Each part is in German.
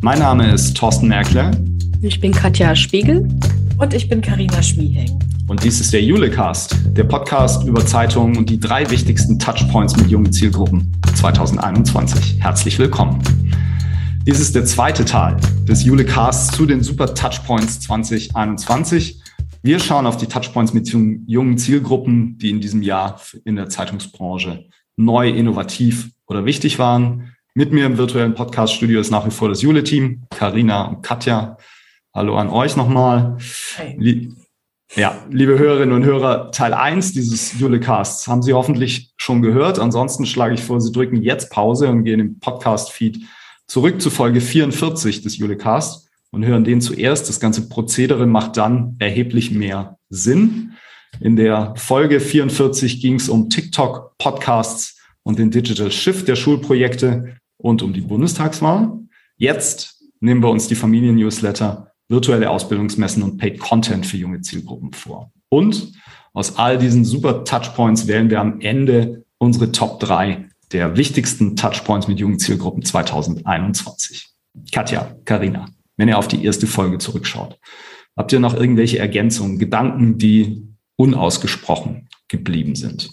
Mein Name ist Thorsten Merkle. Ich bin Katja Spiegel. Und ich bin Karina Schmieheng. Und dies ist der Julecast, der Podcast über Zeitungen und die drei wichtigsten Touchpoints mit jungen Zielgruppen 2021. Herzlich willkommen. Dies ist der zweite Teil des Julecasts zu den Super Touchpoints 2021. Wir schauen auf die Touchpoints mit jungen Zielgruppen, die in diesem Jahr in der Zeitungsbranche neu, innovativ oder wichtig waren. Mit mir im virtuellen Podcast-Studio ist nach wie vor das Jule-Team, Karina und Katja. Hallo an euch nochmal. Hey. Ja, liebe Hörerinnen und Hörer, Teil 1 dieses Julecasts haben Sie hoffentlich schon gehört. Ansonsten schlage ich vor, Sie drücken jetzt Pause und gehen im Podcast-Feed zurück zu Folge 44 des Julecasts und hören den zuerst. Das ganze Prozedere macht dann erheblich mehr Sinn. In der Folge 44 ging es um TikTok, Podcasts und den Digital Shift der Schulprojekte und um die Bundestagswahl. Jetzt nehmen wir uns die Familien-Newsletter virtuelle Ausbildungsmessen und Paid Content für junge Zielgruppen vor. Und aus all diesen super Touchpoints wählen wir am Ende unsere Top 3 der wichtigsten Touchpoints mit jungen Zielgruppen 2021. Katja, Karina, wenn ihr auf die erste Folge zurückschaut, habt ihr noch irgendwelche Ergänzungen, Gedanken, die unausgesprochen geblieben sind?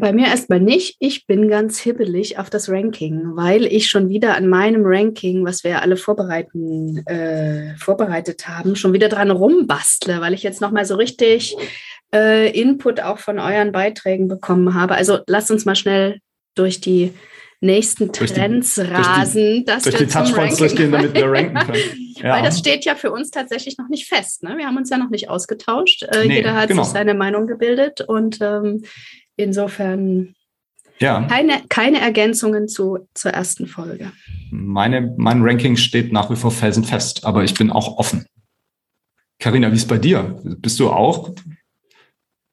Bei mir erstmal nicht. Ich bin ganz hibbelig auf das Ranking, weil ich schon wieder an meinem Ranking, was wir alle vorbereiten, äh, vorbereitet haben, schon wieder dran rumbastle, weil ich jetzt nochmal so richtig äh, Input auch von euren Beiträgen bekommen habe. Also lasst uns mal schnell durch die nächsten Trends durch die, rasen. Durch die, durch die Touchpoints durchgehen, damit wir ranken können. Ja. Weil das steht ja für uns tatsächlich noch nicht fest. Ne? Wir haben uns ja noch nicht ausgetauscht. Äh, nee, jeder hat genau. sich seine Meinung gebildet und ähm, Insofern ja. keine, keine Ergänzungen zu, zur ersten Folge. Meine, mein Ranking steht nach wie vor felsenfest, aber ich bin auch offen. Karina, wie ist bei dir? Bist du auch?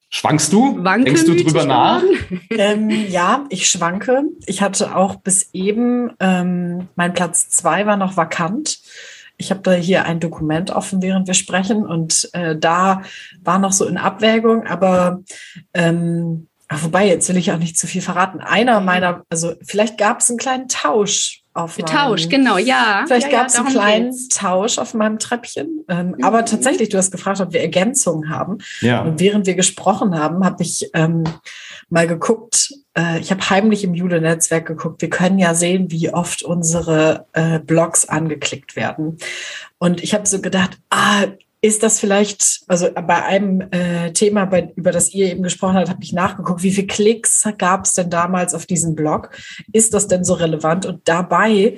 Schwankst du? Denkst du drüber nach? Ähm, ja, ich schwanke. Ich hatte auch bis eben, ähm, mein Platz zwei war noch vakant. Ich habe da hier ein Dokument offen, während wir sprechen, und äh, da war noch so in Abwägung, aber ähm, Wobei, jetzt will ich auch nicht zu viel verraten. Einer meiner, also vielleicht gab es einen kleinen Tausch auf meinem, Tausch, genau, ja. Vielleicht ja, gab es ja, einen kleinen geht's. Tausch auf meinem Treppchen. Ähm, mhm. Aber tatsächlich, du hast gefragt, ob wir Ergänzungen haben. Ja. Und während wir gesprochen haben, habe ich ähm, mal geguckt, äh, ich habe heimlich im Jude-Netzwerk geguckt, wir können ja sehen, wie oft unsere äh, Blogs angeklickt werden. Und ich habe so gedacht, ah, ist das vielleicht, also bei einem äh, Thema, bei, über das ihr eben gesprochen habt, habe ich nachgeguckt, wie viele Klicks gab es denn damals auf diesem Blog? Ist das denn so relevant? Und dabei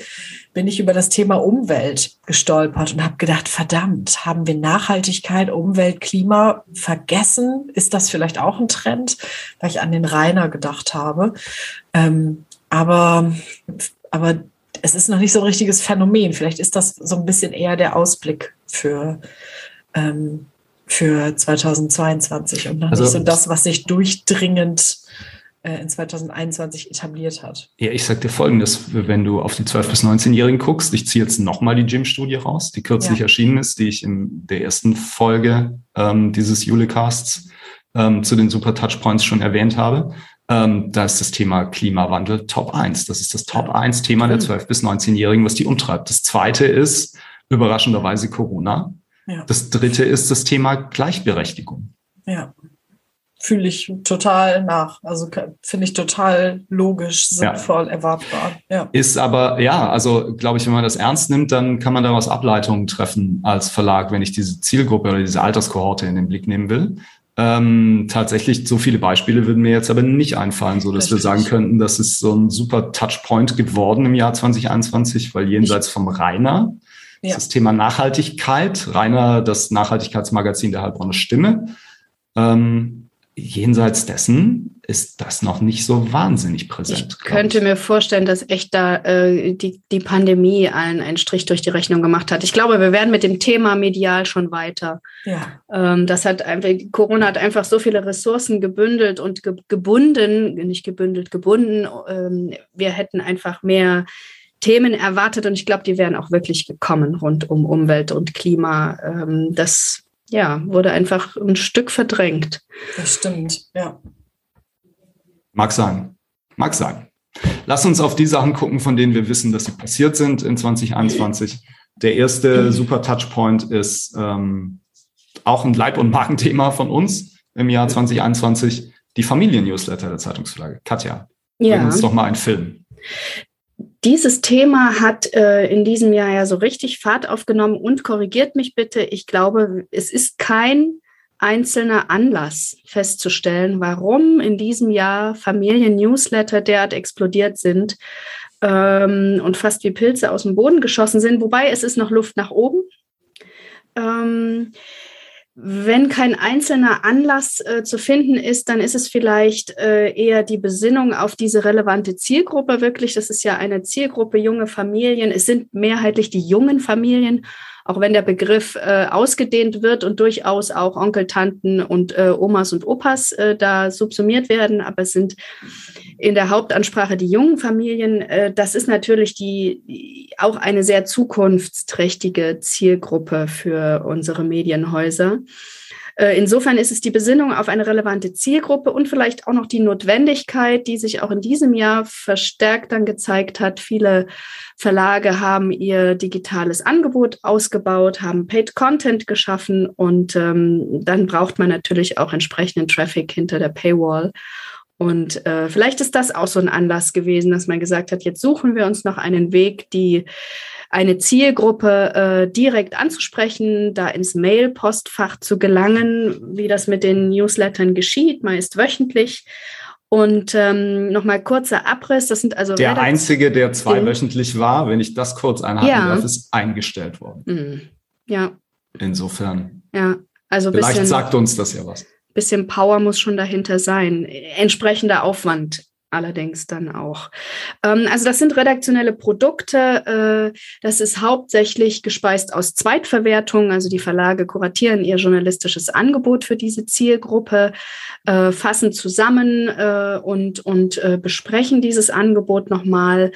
bin ich über das Thema Umwelt gestolpert und habe gedacht, verdammt, haben wir Nachhaltigkeit, Umwelt, Klima vergessen? Ist das vielleicht auch ein Trend? Weil ich an den Rainer gedacht habe. Ähm, aber, aber es ist noch nicht so ein richtiges Phänomen. Vielleicht ist das so ein bisschen eher der Ausblick für ähm, für 2022 und noch also, nicht so das, was sich durchdringend äh, in 2021 etabliert hat. Ja, ich sag dir folgendes, wenn du auf die 12- bis 19-Jährigen guckst, ich ziehe jetzt nochmal die Gym-Studie raus, die kürzlich ja. erschienen ist, die ich in der ersten Folge ähm, dieses Julecasts ähm, zu den Super Touchpoints schon erwähnt habe. Ähm, da ist das Thema Klimawandel Top 1. Das ist das Top 1 Thema der 12- bis 19-Jährigen, was die umtreibt. Das zweite ist überraschenderweise Corona. Ja. Das dritte ist das Thema Gleichberechtigung. Ja. Fühle ich total nach. Also finde ich total logisch, sinnvoll, ja. erwartbar. Ja. Ist aber, ja, also glaube ich, wenn man das ernst nimmt, dann kann man daraus Ableitungen treffen als Verlag, wenn ich diese Zielgruppe oder diese Alterskohorte in den Blick nehmen will. Ähm, tatsächlich, so viele Beispiele würden mir jetzt aber nicht einfallen, so dass Richtig. wir sagen könnten, das ist so ein super Touchpoint geworden im Jahr 2021, weil jenseits vom Rainer ja. Das Thema Nachhaltigkeit, reiner das Nachhaltigkeitsmagazin der Heilbronner Stimme. Ähm, jenseits dessen ist das noch nicht so wahnsinnig präsent. Ich könnte ich. mir vorstellen, dass echt da äh, die, die Pandemie einen, einen Strich durch die Rechnung gemacht hat. Ich glaube, wir werden mit dem Thema medial schon weiter. Ja. Ähm, das hat einfach, Corona hat einfach so viele Ressourcen gebündelt und ge gebunden, nicht gebündelt, gebunden. Ähm, wir hätten einfach mehr Themen erwartet und ich glaube, die wären auch wirklich gekommen rund um Umwelt und Klima. Ähm, das ja, wurde einfach ein Stück verdrängt. Das stimmt, ja. Mag sein. Mag sein. Lass uns auf die Sachen gucken, von denen wir wissen, dass sie passiert sind in 2021. Der erste super Touchpoint ist ähm, auch ein Leib- und Magenthema von uns im Jahr 2021, die Familien-Newsletter der Zeitungsverlage. Katja, ja. bring uns doch mal einen Film. Dieses Thema hat äh, in diesem Jahr ja so richtig Fahrt aufgenommen und korrigiert mich bitte. Ich glaube, es ist kein einzelner Anlass festzustellen, warum in diesem Jahr Familien-Newsletter derart explodiert sind ähm, und fast wie Pilze aus dem Boden geschossen sind. Wobei es ist noch Luft nach oben. Ähm, wenn kein einzelner Anlass äh, zu finden ist, dann ist es vielleicht äh, eher die Besinnung auf diese relevante Zielgruppe wirklich. Das ist ja eine Zielgruppe junge Familien. Es sind mehrheitlich die jungen Familien auch wenn der Begriff äh, ausgedehnt wird und durchaus auch Onkel, Tanten und äh, Omas und Opas äh, da subsumiert werden, aber es sind in der Hauptansprache die jungen Familien. Äh, das ist natürlich die, auch eine sehr zukunftsträchtige Zielgruppe für unsere Medienhäuser. Äh, insofern ist es die Besinnung auf eine relevante Zielgruppe und vielleicht auch noch die Notwendigkeit, die sich auch in diesem Jahr verstärkt dann gezeigt hat. Viele Verlage haben ihr digitales Angebot ausgebaut, haben Paid Content geschaffen und ähm, dann braucht man natürlich auch entsprechenden Traffic hinter der Paywall. Und äh, vielleicht ist das auch so ein Anlass gewesen, dass man gesagt hat, jetzt suchen wir uns noch einen Weg, die eine Zielgruppe äh, direkt anzusprechen, da ins Mail-Postfach zu gelangen, wie das mit den Newslettern geschieht, meist wöchentlich. Und ähm, nochmal kurzer Abriss, das sind also. Der einzige, der zweiwöchentlich war, wenn ich das kurz einhaken ja. darf, ist eingestellt worden. Mhm. Ja. Insofern. Ja, also Vielleicht bisschen, sagt uns das ja was. Bisschen Power muss schon dahinter sein. Entsprechender Aufwand allerdings dann auch. Ähm, also das sind redaktionelle Produkte. Äh, das ist hauptsächlich gespeist aus Zweitverwertung. Also die Verlage kuratieren ihr journalistisches Angebot für diese Zielgruppe, äh, fassen zusammen äh, und, und besprechen dieses Angebot nochmal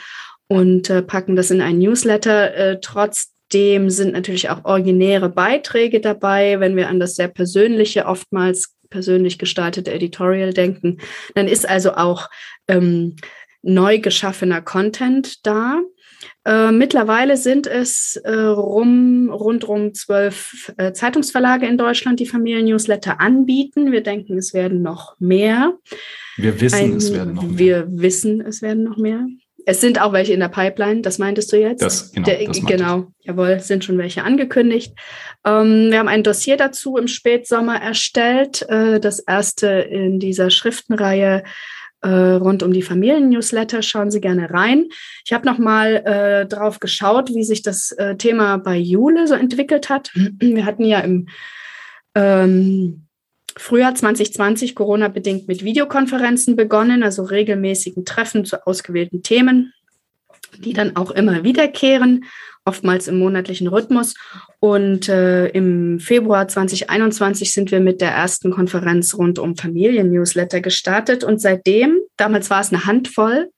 und packen das in ein Newsletter. Äh, trotzdem sind natürlich auch originäre Beiträge dabei, wenn wir an das sehr persönliche oftmals persönlich gestaltete Editorial denken, dann ist also auch ähm, neu geschaffener Content da. Äh, mittlerweile sind es äh, rum, rundrum zwölf äh, Zeitungsverlage in Deutschland, die Familien-Newsletter anbieten. Wir denken, es werden noch mehr. Wir wissen, Ein, es werden noch mehr. Wir wissen, es werden noch mehr. Es sind auch welche in der Pipeline, das meintest du jetzt? Das, genau, der, das genau jawohl, sind schon welche angekündigt. Ähm, wir haben ein Dossier dazu im Spätsommer erstellt, äh, das erste in dieser Schriftenreihe äh, rund um die Familien-Newsletter. Schauen Sie gerne rein. Ich habe noch mal äh, drauf geschaut, wie sich das äh, Thema bei Jule so entwickelt hat. Wir hatten ja im ähm, Frühjahr 2020 Corona-bedingt mit Videokonferenzen begonnen, also regelmäßigen Treffen zu ausgewählten Themen, die dann auch immer wiederkehren, oftmals im monatlichen Rhythmus. Und äh, im Februar 2021 sind wir mit der ersten Konferenz rund um Familien-Newsletter gestartet. Und seitdem, damals war es eine Handvoll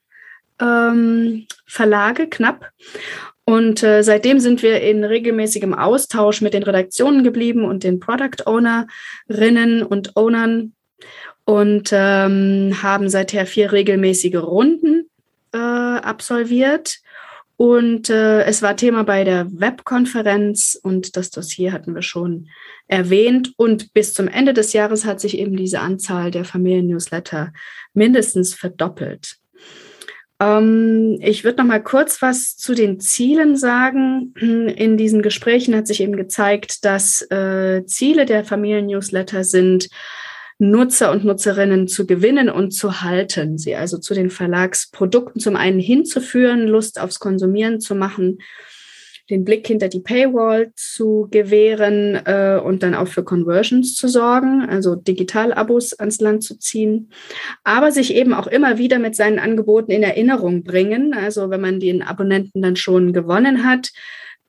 ähm, Verlage, knapp. Und äh, seitdem sind wir in regelmäßigem Austausch mit den Redaktionen geblieben und den Product Ownerinnen und Ownern und ähm, haben seither vier regelmäßige Runden äh, absolviert. Und äh, es war Thema bei der Webkonferenz und das Dossier hatten wir schon erwähnt. Und bis zum Ende des Jahres hat sich eben diese Anzahl der Familien-Newsletter mindestens verdoppelt. Ähm, ich würde noch mal kurz was zu den Zielen sagen. In diesen Gesprächen hat sich eben gezeigt, dass äh, Ziele der Familien-Newsletter sind, Nutzer und Nutzerinnen zu gewinnen und zu halten, sie also zu den Verlagsprodukten zum einen hinzuführen, Lust aufs Konsumieren zu machen den Blick hinter die Paywall zu gewähren äh, und dann auch für Conversions zu sorgen, also Digital-Abos ans Land zu ziehen, aber sich eben auch immer wieder mit seinen Angeboten in Erinnerung bringen. Also wenn man den Abonnenten dann schon gewonnen hat,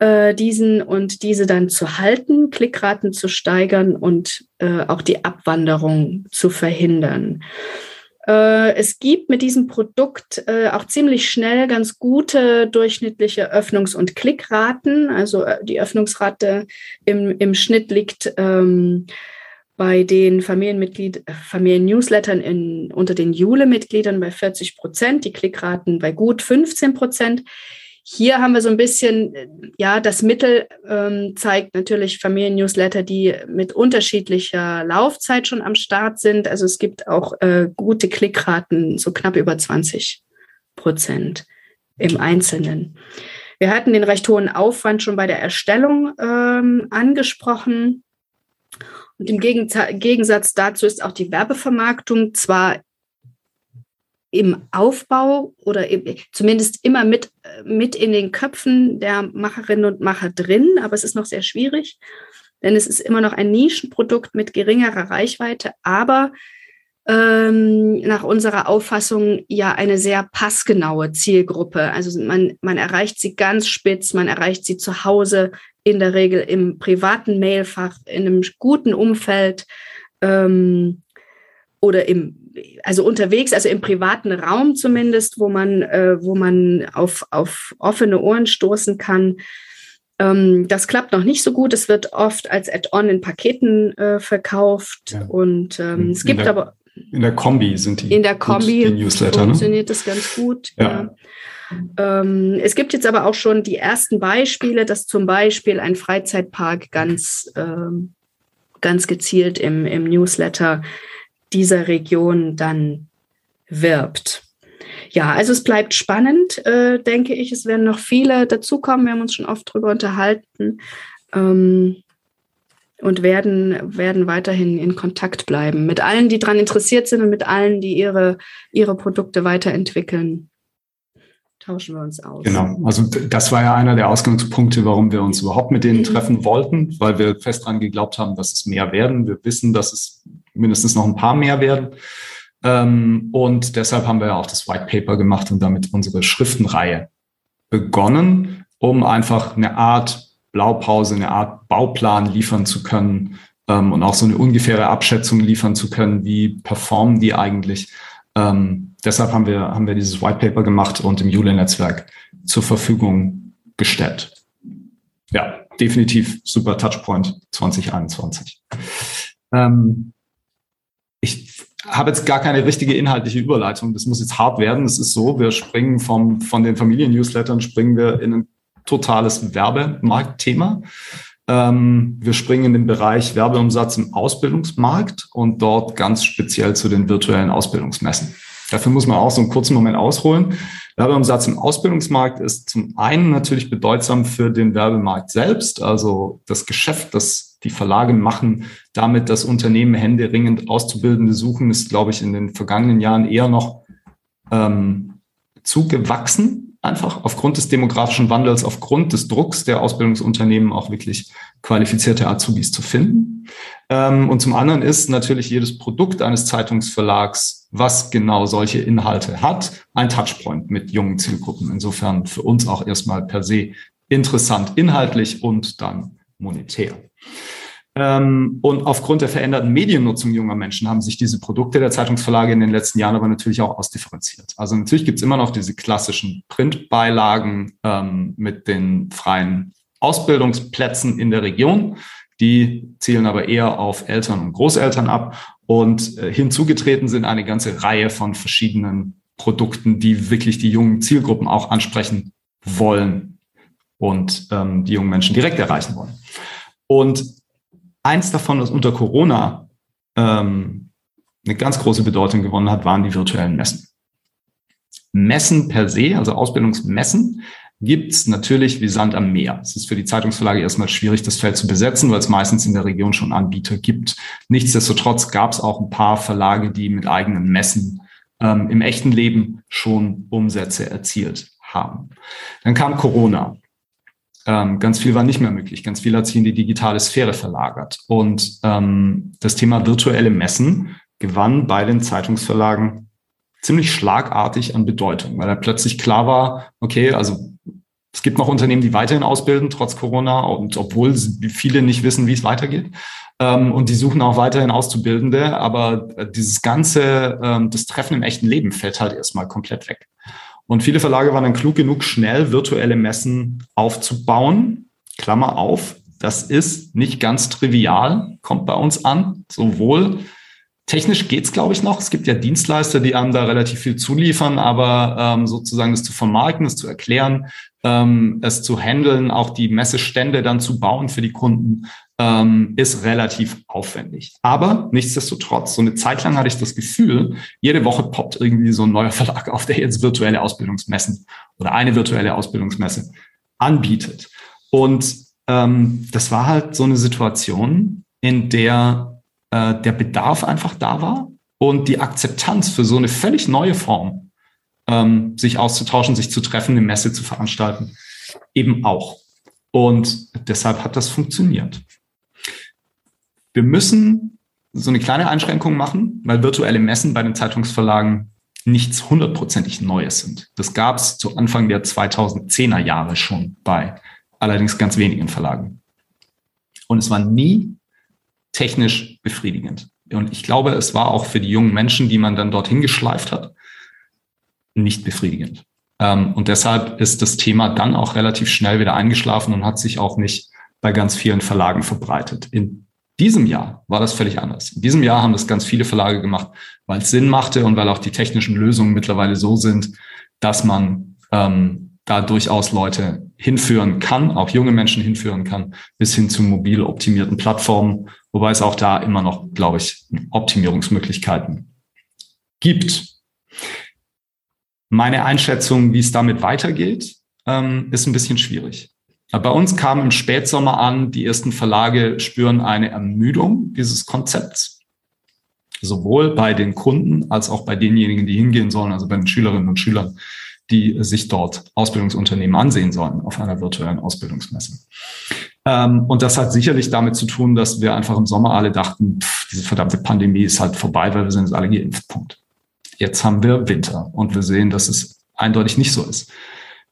äh, diesen und diese dann zu halten, Klickraten zu steigern und äh, auch die Abwanderung zu verhindern. Äh, es gibt mit diesem Produkt äh, auch ziemlich schnell ganz gute durchschnittliche Öffnungs- und Klickraten. Also äh, die Öffnungsrate im, im Schnitt liegt ähm, bei den Familienmitglied, Familien-Newslettern in, unter den Jule-Mitgliedern bei 40 Prozent, die Klickraten bei gut 15 Prozent. Hier haben wir so ein bisschen, ja, das Mittel ähm, zeigt natürlich Familien-Newsletter, die mit unterschiedlicher Laufzeit schon am Start sind. Also es gibt auch äh, gute Klickraten, so knapp über 20 Prozent im Einzelnen. Wir hatten den recht hohen Aufwand schon bei der Erstellung ähm, angesprochen. Und im Gegensatz dazu ist auch die Werbevermarktung zwar im Aufbau oder zumindest immer mit, mit in den Köpfen der Macherinnen und Macher drin, aber es ist noch sehr schwierig, denn es ist immer noch ein Nischenprodukt mit geringerer Reichweite, aber ähm, nach unserer Auffassung ja eine sehr passgenaue Zielgruppe. Also man, man erreicht sie ganz spitz, man erreicht sie zu Hause, in der Regel im privaten Mailfach, in einem guten Umfeld ähm, oder im also unterwegs, also im privaten Raum zumindest, wo man, äh, wo man auf, auf offene Ohren stoßen kann. Ähm, das klappt noch nicht so gut. Es wird oft als Add-on in Paketen äh, verkauft. Ja. Und ähm, es gibt der, aber. In der Kombi sind die. In der Kombi gut, Newsletter, ne? funktioniert ne? das ganz gut. Ja. ja. Ähm, es gibt jetzt aber auch schon die ersten Beispiele, dass zum Beispiel ein Freizeitpark ganz, ähm, ganz gezielt im, im Newsletter dieser Region dann wirbt. Ja, also es bleibt spannend, äh, denke ich. Es werden noch viele dazukommen. Wir haben uns schon oft darüber unterhalten ähm, und werden, werden weiterhin in Kontakt bleiben mit allen, die daran interessiert sind und mit allen, die ihre, ihre Produkte weiterentwickeln. Tauschen wir uns aus. Genau, also das war ja einer der Ausgangspunkte, warum wir uns überhaupt mit denen mhm. treffen wollten, weil wir fest daran geglaubt haben, dass es mehr werden. Wir wissen, dass es mindestens noch ein paar mehr werden. Ähm, und deshalb haben wir ja auch das White Paper gemacht und damit unsere Schriftenreihe begonnen, um einfach eine Art Blaupause, eine Art Bauplan liefern zu können ähm, und auch so eine ungefähre Abschätzung liefern zu können, wie performen die eigentlich. Ähm, deshalb haben wir, haben wir dieses White Paper gemacht und im Jule-Netzwerk zur Verfügung gestellt. Ja, definitiv super Touchpoint 2021. Ähm, ich habe jetzt gar keine richtige inhaltliche Überleitung. Das muss jetzt hart werden. Es ist so, wir springen vom, von den Familien-Newslettern springen wir in ein totales Werbemarktthema. Ähm, wir springen in den Bereich Werbeumsatz im Ausbildungsmarkt und dort ganz speziell zu den virtuellen Ausbildungsmessen. Dafür muss man auch so einen kurzen Moment ausholen. Werbeumsatz im Ausbildungsmarkt ist zum einen natürlich bedeutsam für den Werbemarkt selbst, also das Geschäft, das die Verlage machen, damit das Unternehmen händeringend Auszubildende suchen, ist, glaube ich, in den vergangenen Jahren eher noch ähm, zugewachsen, einfach aufgrund des demografischen Wandels, aufgrund des Drucks der Ausbildungsunternehmen auch wirklich qualifizierte Azubis zu finden. Ähm, und zum anderen ist natürlich jedes Produkt eines Zeitungsverlags, was genau solche Inhalte hat, ein Touchpoint mit jungen Zielgruppen. Insofern für uns auch erstmal per se interessant inhaltlich und dann monetär. Ähm, und aufgrund der veränderten Mediennutzung junger Menschen haben sich diese Produkte der Zeitungsverlage in den letzten Jahren aber natürlich auch ausdifferenziert. Also natürlich gibt es immer noch diese klassischen Printbeilagen ähm, mit den freien Ausbildungsplätzen in der Region. Die zielen aber eher auf Eltern und Großeltern ab. Und äh, hinzugetreten sind eine ganze Reihe von verschiedenen Produkten, die wirklich die jungen Zielgruppen auch ansprechen wollen und ähm, die jungen Menschen direkt erreichen wollen. Und eins davon, was unter Corona ähm, eine ganz große Bedeutung gewonnen hat, waren die virtuellen Messen. Messen per se, also Ausbildungsmessen, gibt's natürlich wie Sand am Meer. Es ist für die Zeitungsverlage erstmal schwierig, das Feld zu besetzen, weil es meistens in der Region schon Anbieter gibt. Nichtsdestotrotz gab es auch ein paar Verlage, die mit eigenen Messen ähm, im echten Leben schon Umsätze erzielt haben. Dann kam Corona. Ähm, ganz viel war nicht mehr möglich. Ganz viel hat sich in die digitale Sphäre verlagert. Und ähm, das Thema virtuelle Messen gewann bei den Zeitungsverlagen ziemlich schlagartig an Bedeutung, weil da plötzlich klar war, okay, also es gibt noch Unternehmen, die weiterhin ausbilden, trotz Corona, und obwohl viele nicht wissen, wie es weitergeht. Ähm, und die suchen auch weiterhin Auszubildende, aber dieses ganze, ähm, das Treffen im echten Leben fällt halt erstmal komplett weg. Und viele Verlage waren dann klug genug, schnell virtuelle Messen aufzubauen. Klammer auf, Das ist nicht ganz trivial, kommt bei uns an, sowohl Technisch geht's, glaube ich, noch. Es gibt ja Dienstleister, die einem da relativ viel zuliefern, aber ähm, sozusagen das zu vermarkten, es zu erklären, ähm, es zu handeln, auch die Messestände dann zu bauen für die Kunden, ähm, ist relativ aufwendig. Aber nichtsdestotrotz, so eine Zeit lang hatte ich das Gefühl, jede Woche poppt irgendwie so ein neuer Verlag auf, der jetzt virtuelle Ausbildungsmessen oder eine virtuelle Ausbildungsmesse anbietet. Und ähm, das war halt so eine Situation, in der äh, der Bedarf einfach da war und die Akzeptanz für so eine völlig neue Form, ähm, sich auszutauschen, sich zu treffen, eine Messe zu veranstalten, eben auch. Und deshalb hat das funktioniert. Wir müssen so eine kleine Einschränkung machen, weil virtuelle Messen bei den Zeitungsverlagen nichts hundertprozentig Neues sind. Das gab es zu Anfang der 2010er Jahre schon bei allerdings ganz wenigen Verlagen. Und es war nie technisch befriedigend. Und ich glaube, es war auch für die jungen Menschen, die man dann dorthin geschleift hat, nicht befriedigend. Ähm, und deshalb ist das Thema dann auch relativ schnell wieder eingeschlafen und hat sich auch nicht bei ganz vielen Verlagen verbreitet. In diesem Jahr war das völlig anders. In diesem Jahr haben das ganz viele Verlage gemacht, weil es Sinn machte und weil auch die technischen Lösungen mittlerweile so sind, dass man ähm, da durchaus Leute hinführen kann, auch junge Menschen hinführen kann, bis hin zu mobil optimierten Plattformen wobei es auch da immer noch, glaube ich, Optimierungsmöglichkeiten gibt. Meine Einschätzung, wie es damit weitergeht, ähm, ist ein bisschen schwierig. Bei uns kam im Spätsommer an, die ersten Verlage spüren eine Ermüdung dieses Konzepts. Sowohl bei den Kunden als auch bei denjenigen, die hingehen sollen, also bei den Schülerinnen und Schülern, die sich dort Ausbildungsunternehmen ansehen sollen auf einer virtuellen Ausbildungsmesse. Ähm, und das hat sicherlich damit zu tun, dass wir einfach im Sommer alle dachten, pff, diese verdammte Pandemie ist halt vorbei, weil wir sind jetzt alle geimpft. Punkt. Jetzt haben wir Winter und wir sehen, dass es eindeutig nicht so ist.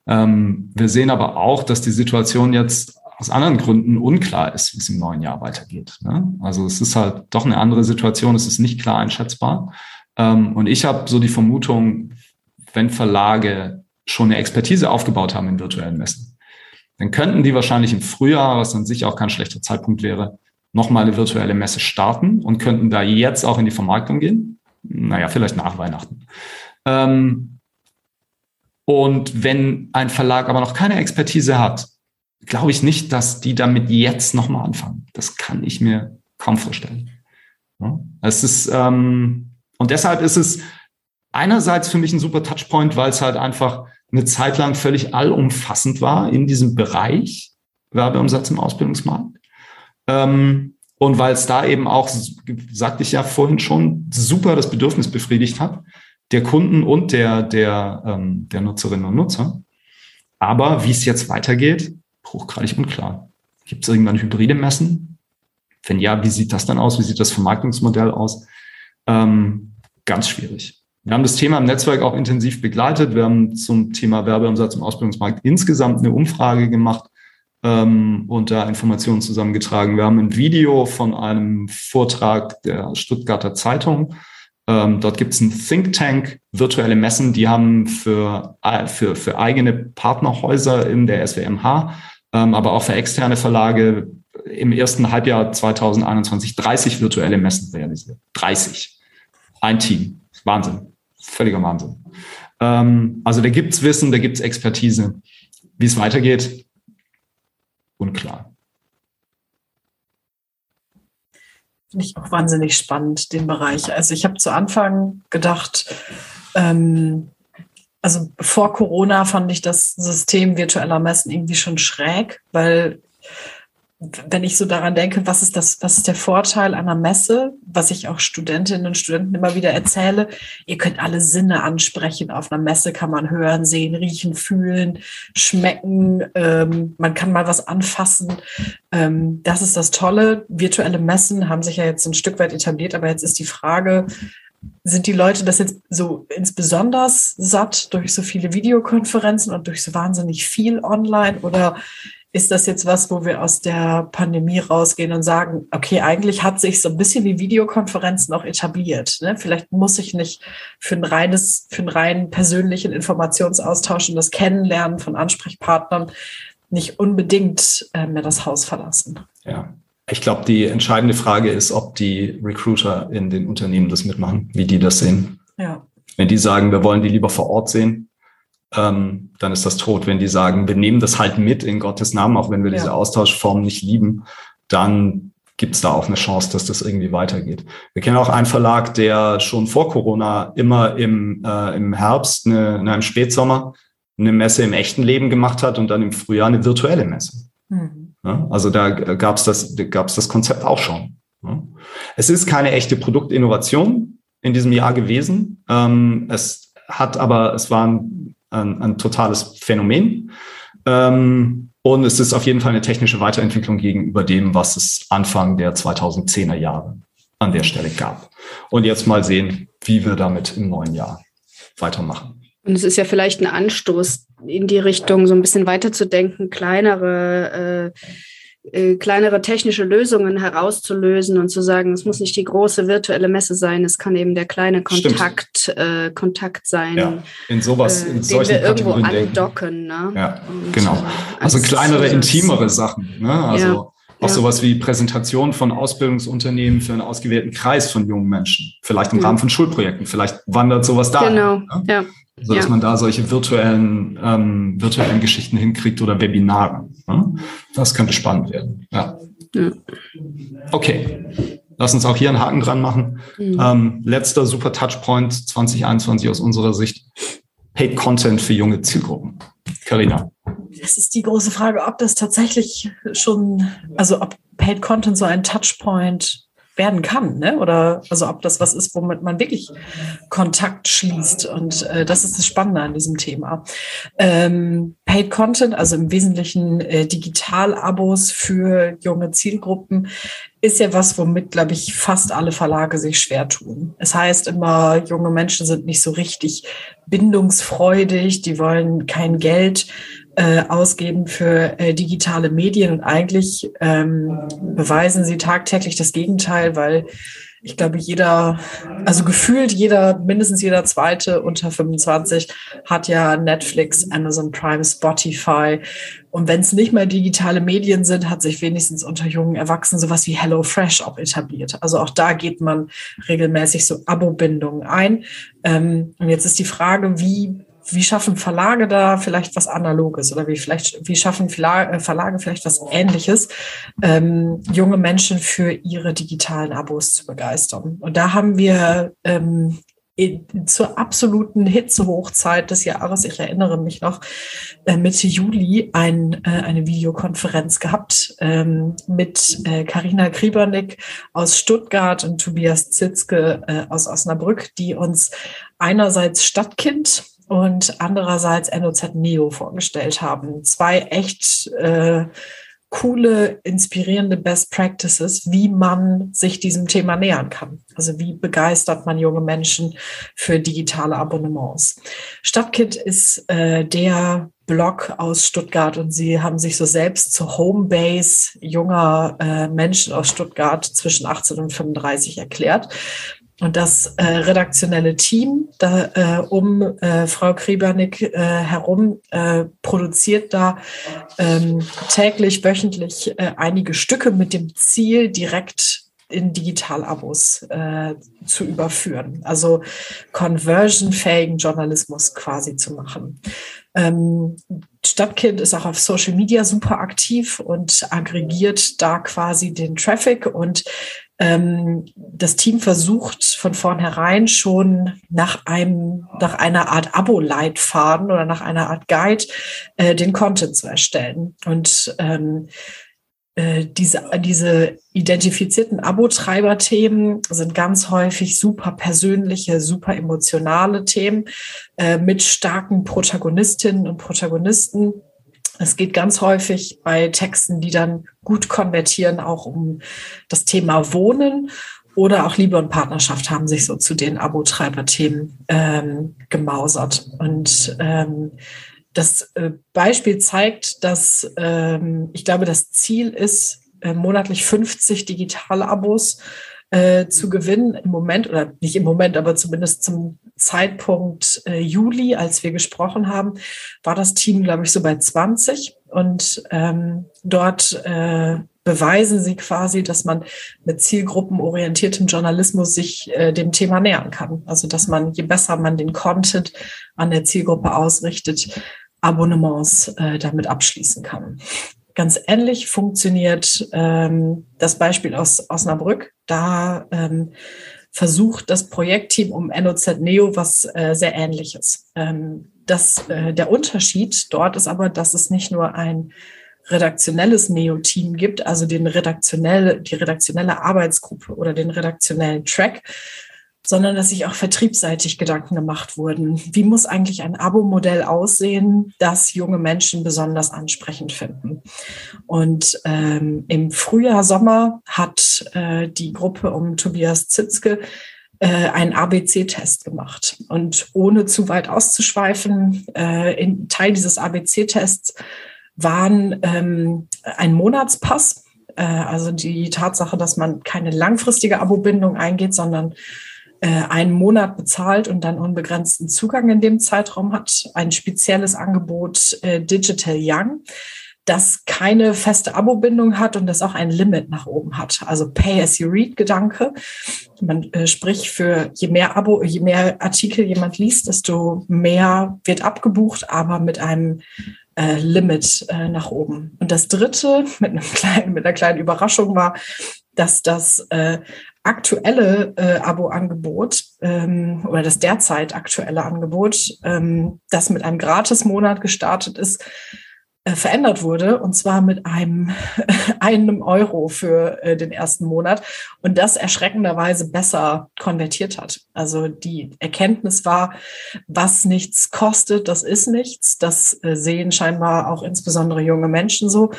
Ähm, wir sehen aber auch, dass die Situation jetzt aus anderen Gründen unklar ist, wie es im neuen Jahr weitergeht. Ne? Also es ist halt doch eine andere Situation, es ist nicht klar einschätzbar. Ähm, und ich habe so die Vermutung, wenn Verlage schon eine Expertise aufgebaut haben in virtuellen Messen, dann könnten die wahrscheinlich im Frühjahr, was dann sicher auch kein schlechter Zeitpunkt wäre, nochmal eine virtuelle Messe starten und könnten da jetzt auch in die Vermarktung gehen. Naja, vielleicht nach Weihnachten. Ähm, und wenn ein Verlag aber noch keine Expertise hat, glaube ich nicht, dass die damit jetzt nochmal anfangen. Das kann ich mir kaum vorstellen. Es ist, ähm, und deshalb ist es einerseits für mich ein super Touchpoint, weil es halt einfach eine Zeit lang völlig allumfassend war in diesem Bereich Werbeumsatz im Ausbildungsmarkt. Ähm, und weil es da eben auch, sagte ich ja vorhin schon, super das Bedürfnis befriedigt hat, der Kunden und der, der, ähm, der Nutzerinnen und Nutzer. Aber wie es jetzt weitergeht, hochgradig unklar. Gibt es irgendwann hybride Messen? Wenn ja, wie sieht das dann aus? Wie sieht das Vermarktungsmodell aus? Ähm, ganz schwierig. Wir haben das Thema im Netzwerk auch intensiv begleitet. Wir haben zum Thema Werbeumsatz im Ausbildungsmarkt insgesamt eine Umfrage gemacht ähm, und da Informationen zusammengetragen. Wir haben ein Video von einem Vortrag der Stuttgarter Zeitung. Ähm, dort gibt es ein Think Tank, virtuelle Messen, die haben für, äh, für, für eigene Partnerhäuser in der SWMH, ähm, aber auch für externe Verlage im ersten Halbjahr 2021 30 virtuelle Messen realisiert. 30. Ein Team. Wahnsinn völliger Wahnsinn. Ähm, also da gibt es Wissen, da gibt es Expertise. Wie es weitergeht, unklar. Finde ich auch wahnsinnig spannend, den Bereich. Also ich habe zu Anfang gedacht, ähm, also vor Corona fand ich das System virtueller Messen irgendwie schon schräg, weil wenn ich so daran denke, was ist das, was ist der Vorteil einer Messe, was ich auch Studentinnen und Studenten immer wieder erzähle, ihr könnt alle Sinne ansprechen. Auf einer Messe kann man hören, sehen, riechen, fühlen, schmecken, ähm, man kann mal was anfassen. Ähm, das ist das Tolle. Virtuelle Messen haben sich ja jetzt ein Stück weit etabliert, aber jetzt ist die Frage, sind die Leute das jetzt so insbesondere satt durch so viele Videokonferenzen und durch so wahnsinnig viel online oder ist das jetzt was, wo wir aus der Pandemie rausgehen und sagen, okay, eigentlich hat sich so ein bisschen die Videokonferenz noch etabliert. Ne? Vielleicht muss ich nicht für ein reines, für einen reinen persönlichen Informationsaustausch und das Kennenlernen von Ansprechpartnern nicht unbedingt äh, mehr das Haus verlassen. Ja. Ich glaube, die entscheidende Frage ist, ob die Recruiter in den Unternehmen das mitmachen, wie die das sehen. Ja. Wenn die sagen, wir wollen die lieber vor Ort sehen, ähm, dann ist das tot. Wenn die sagen, wir nehmen das halt mit in Gottes Namen, auch wenn wir ja. diese Austauschform nicht lieben, dann gibt es da auch eine Chance, dass das irgendwie weitergeht. Wir kennen auch einen Verlag, der schon vor Corona immer im, äh, im Herbst, eine, in einem Spätsommer, eine Messe im echten Leben gemacht hat und dann im Frühjahr eine virtuelle Messe. Mhm. Ja, also da gab es das, gab's das Konzept auch schon. Ja. Es ist keine echte Produktinnovation in diesem Jahr gewesen. Ähm, es hat aber, es war ein, ein, totales Phänomen. Ähm, und es ist auf jeden Fall eine technische Weiterentwicklung gegenüber dem, was es Anfang der 2010er Jahre an der Stelle gab. Und jetzt mal sehen, wie wir damit im neuen Jahr weitermachen. Und es ist ja vielleicht ein Anstoß in die Richtung, so ein bisschen weiterzudenken, kleinere äh, äh, kleinere technische Lösungen herauszulösen und zu sagen, es muss nicht die große virtuelle Messe sein, es kann eben der kleine Kontakt, äh, Kontakt sein. Ja, in sowas, in äh, solchen wir irgendwo andocken. Ne? Ja, und, genau. Äh, also kleinere, intimere Sachen. Ne? Also ja. auch ja. sowas wie Präsentation von Ausbildungsunternehmen für einen ausgewählten Kreis von jungen Menschen. Vielleicht im Rahmen von Schulprojekten. Vielleicht wandert sowas da. Genau, ne? ja so dass ja. man da solche virtuellen, ähm, virtuellen Geschichten hinkriegt oder Webinare. Ne? Das könnte spannend werden. Ja. ja. Okay. Lass uns auch hier einen Haken dran machen. Mhm. Ähm, letzter super Touchpoint 2021 aus unserer Sicht. Paid Content für junge Zielgruppen. Carina. Das ist die große Frage, ob das tatsächlich schon, also ob Paid Content so ein Touchpoint werden kann, ne? Oder also ob das was ist, womit man wirklich Kontakt schließt. Und äh, das ist das Spannende an diesem Thema. Ähm, Paid Content, also im Wesentlichen äh, Digital-Abos für junge Zielgruppen, ist ja was, womit, glaube ich, fast alle Verlage sich schwer tun. Es heißt immer, junge Menschen sind nicht so richtig bindungsfreudig, die wollen kein Geld äh, ausgeben für äh, digitale Medien und eigentlich ähm, beweisen sie tagtäglich das Gegenteil, weil ich glaube, jeder, also gefühlt jeder, mindestens jeder zweite unter 25 hat ja Netflix, Amazon Prime, Spotify. Und wenn es nicht mehr digitale Medien sind, hat sich wenigstens unter jungen Erwachsenen sowas wie HelloFresh auch etabliert. Also auch da geht man regelmäßig so Abo-Bindungen ein. Ähm, und jetzt ist die Frage, wie wie schaffen Verlage da vielleicht was Analoges oder wie vielleicht, wie schaffen äh, Verlage vielleicht was Ähnliches, ähm, junge Menschen für ihre digitalen Abos zu begeistern. Und da haben wir ähm, zur absoluten Hitzehochzeit des Jahres, ich erinnere mich noch, äh, Mitte Juli ein, äh, eine Videokonferenz gehabt ähm, mit Karina Kriebernick aus Stuttgart und Tobias Zitzke aus Osnabrück, die uns einerseits Stadtkind und andererseits NOZ Neo vorgestellt haben. Zwei echt äh, coole, inspirierende Best Practices, wie man sich diesem Thema nähern kann. Also wie begeistert man junge Menschen für digitale Abonnements. Stadtkit ist äh, der Blog aus Stuttgart und sie haben sich so selbst zur Homebase junger äh, Menschen aus Stuttgart zwischen 18 und 35 erklärt. Und das äh, redaktionelle Team da, äh, um äh, Frau Kriebernick äh, herum äh, produziert da ähm, täglich, wöchentlich äh, einige Stücke mit dem Ziel, direkt in Digitalabos äh, zu überführen. Also conversionfähigen Journalismus quasi zu machen. Ähm, Stadtkind ist auch auf Social Media super aktiv und aggregiert da quasi den Traffic und das Team versucht von vornherein schon nach einem, nach einer Art Abo-Leitfaden oder nach einer Art Guide äh, den Content zu erstellen. Und ähm, äh, diese, diese identifizierten Abo-Treiber-Themen sind ganz häufig super persönliche, super emotionale Themen äh, mit starken Protagonistinnen und Protagonisten es geht ganz häufig bei Texten, die dann gut konvertieren, auch um das Thema Wohnen oder auch Liebe und Partnerschaft haben sich so zu den Abo-Treiber-Themen ähm, gemausert. Und ähm, das äh, Beispiel zeigt, dass ähm, ich glaube, das Ziel ist, äh, monatlich 50 digitale Abos äh, zu gewinnen im Moment oder nicht im Moment, aber zumindest zum Zeitpunkt äh, Juli, als wir gesprochen haben, war das Team, glaube ich, so bei 20. Und ähm, dort äh, beweisen sie quasi, dass man mit zielgruppenorientiertem Journalismus sich äh, dem Thema nähern kann. Also dass man, je besser man den Content an der Zielgruppe ausrichtet, Abonnements äh, damit abschließen kann. Ganz ähnlich funktioniert ähm, das Beispiel aus Osnabrück. Da ähm, versucht das Projektteam um NOZ Neo was äh, sehr Ähnliches. Ähm, das, äh, der Unterschied dort ist aber, dass es nicht nur ein redaktionelles Neo-Team gibt, also den redaktionelle, die redaktionelle Arbeitsgruppe oder den redaktionellen Track, sondern dass sich auch vertriebsseitig Gedanken gemacht wurden. Wie muss eigentlich ein Abo-Modell aussehen, das junge Menschen besonders ansprechend finden? Und ähm, im Frühjahr, Sommer hat äh, die Gruppe um Tobias Zitzke äh, einen ABC-Test gemacht. Und ohne zu weit auszuschweifen, äh, in Teil dieses ABC-Tests waren ähm, ein Monatspass, äh, also die Tatsache, dass man keine langfristige Abo-Bindung eingeht, sondern einen Monat bezahlt und dann unbegrenzten Zugang in dem Zeitraum hat. Ein spezielles Angebot äh, Digital Young, das keine feste Abo-Bindung hat und das auch ein Limit nach oben hat. Also Pay-as-you-read-Gedanke. Man äh, spricht für je mehr Abo, je mehr Artikel jemand liest, desto mehr wird abgebucht, aber mit einem äh, Limit äh, nach oben. Und das dritte, mit, einem kleinen, mit einer kleinen Überraschung war, dass das äh, aktuelle äh, Abo-Angebot ähm, oder das derzeit aktuelle Angebot, ähm, das mit einem Gratis-Monat gestartet ist, verändert wurde und zwar mit einem einem Euro für äh, den ersten Monat und das erschreckenderweise besser konvertiert hat. Also die Erkenntnis war, was nichts kostet, das ist nichts. Das äh, sehen scheinbar auch insbesondere junge Menschen so.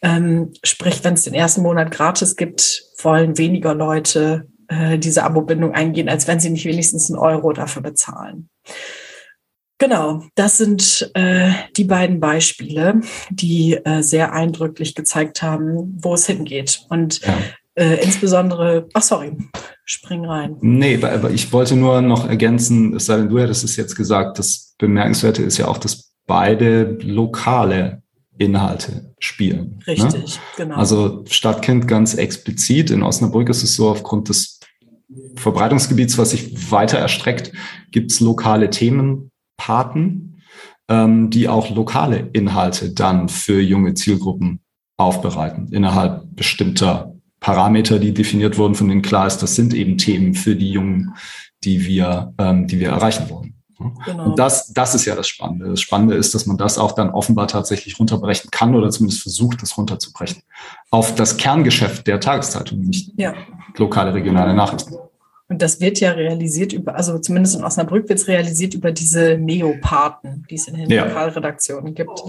Ähm, sprich, wenn es den ersten Monat gratis gibt, wollen weniger Leute äh, diese Abo-Bindung eingehen, als wenn sie nicht wenigstens einen Euro dafür bezahlen. Genau, das sind äh, die beiden Beispiele, die äh, sehr eindrücklich gezeigt haben, wo es hingeht. Und ja. äh, insbesondere, ach sorry, spring rein. Nee, aber ich wollte nur noch ergänzen, es sei denn, du hättest es jetzt gesagt, das Bemerkenswerte ist ja auch, dass beide lokale Inhalte spielen. Ne? Richtig, ne? genau. Also Stadtkind ganz explizit. In Osnabrück ist es so, aufgrund des Verbreitungsgebiets, was sich weiter erstreckt, gibt es lokale Themen, Paten, ähm, die auch lokale Inhalte dann für junge Zielgruppen aufbereiten, innerhalb bestimmter Parameter, die definiert wurden, von denen klar ist, das sind eben Themen für die Jungen, die wir, ähm, die wir erreichen wollen. Genau. Und das, das ist ja das Spannende. Das Spannende ist, dass man das auch dann offenbar tatsächlich runterbrechen kann oder zumindest versucht, das runterzubrechen. Auf das Kerngeschäft der Tageszeitung, nicht ja. lokale, regionale Nachrichten. Und das wird ja realisiert über, also zumindest in Osnabrück wird es realisiert über diese Neopathen, die es in den ja. Lokalredaktionen gibt.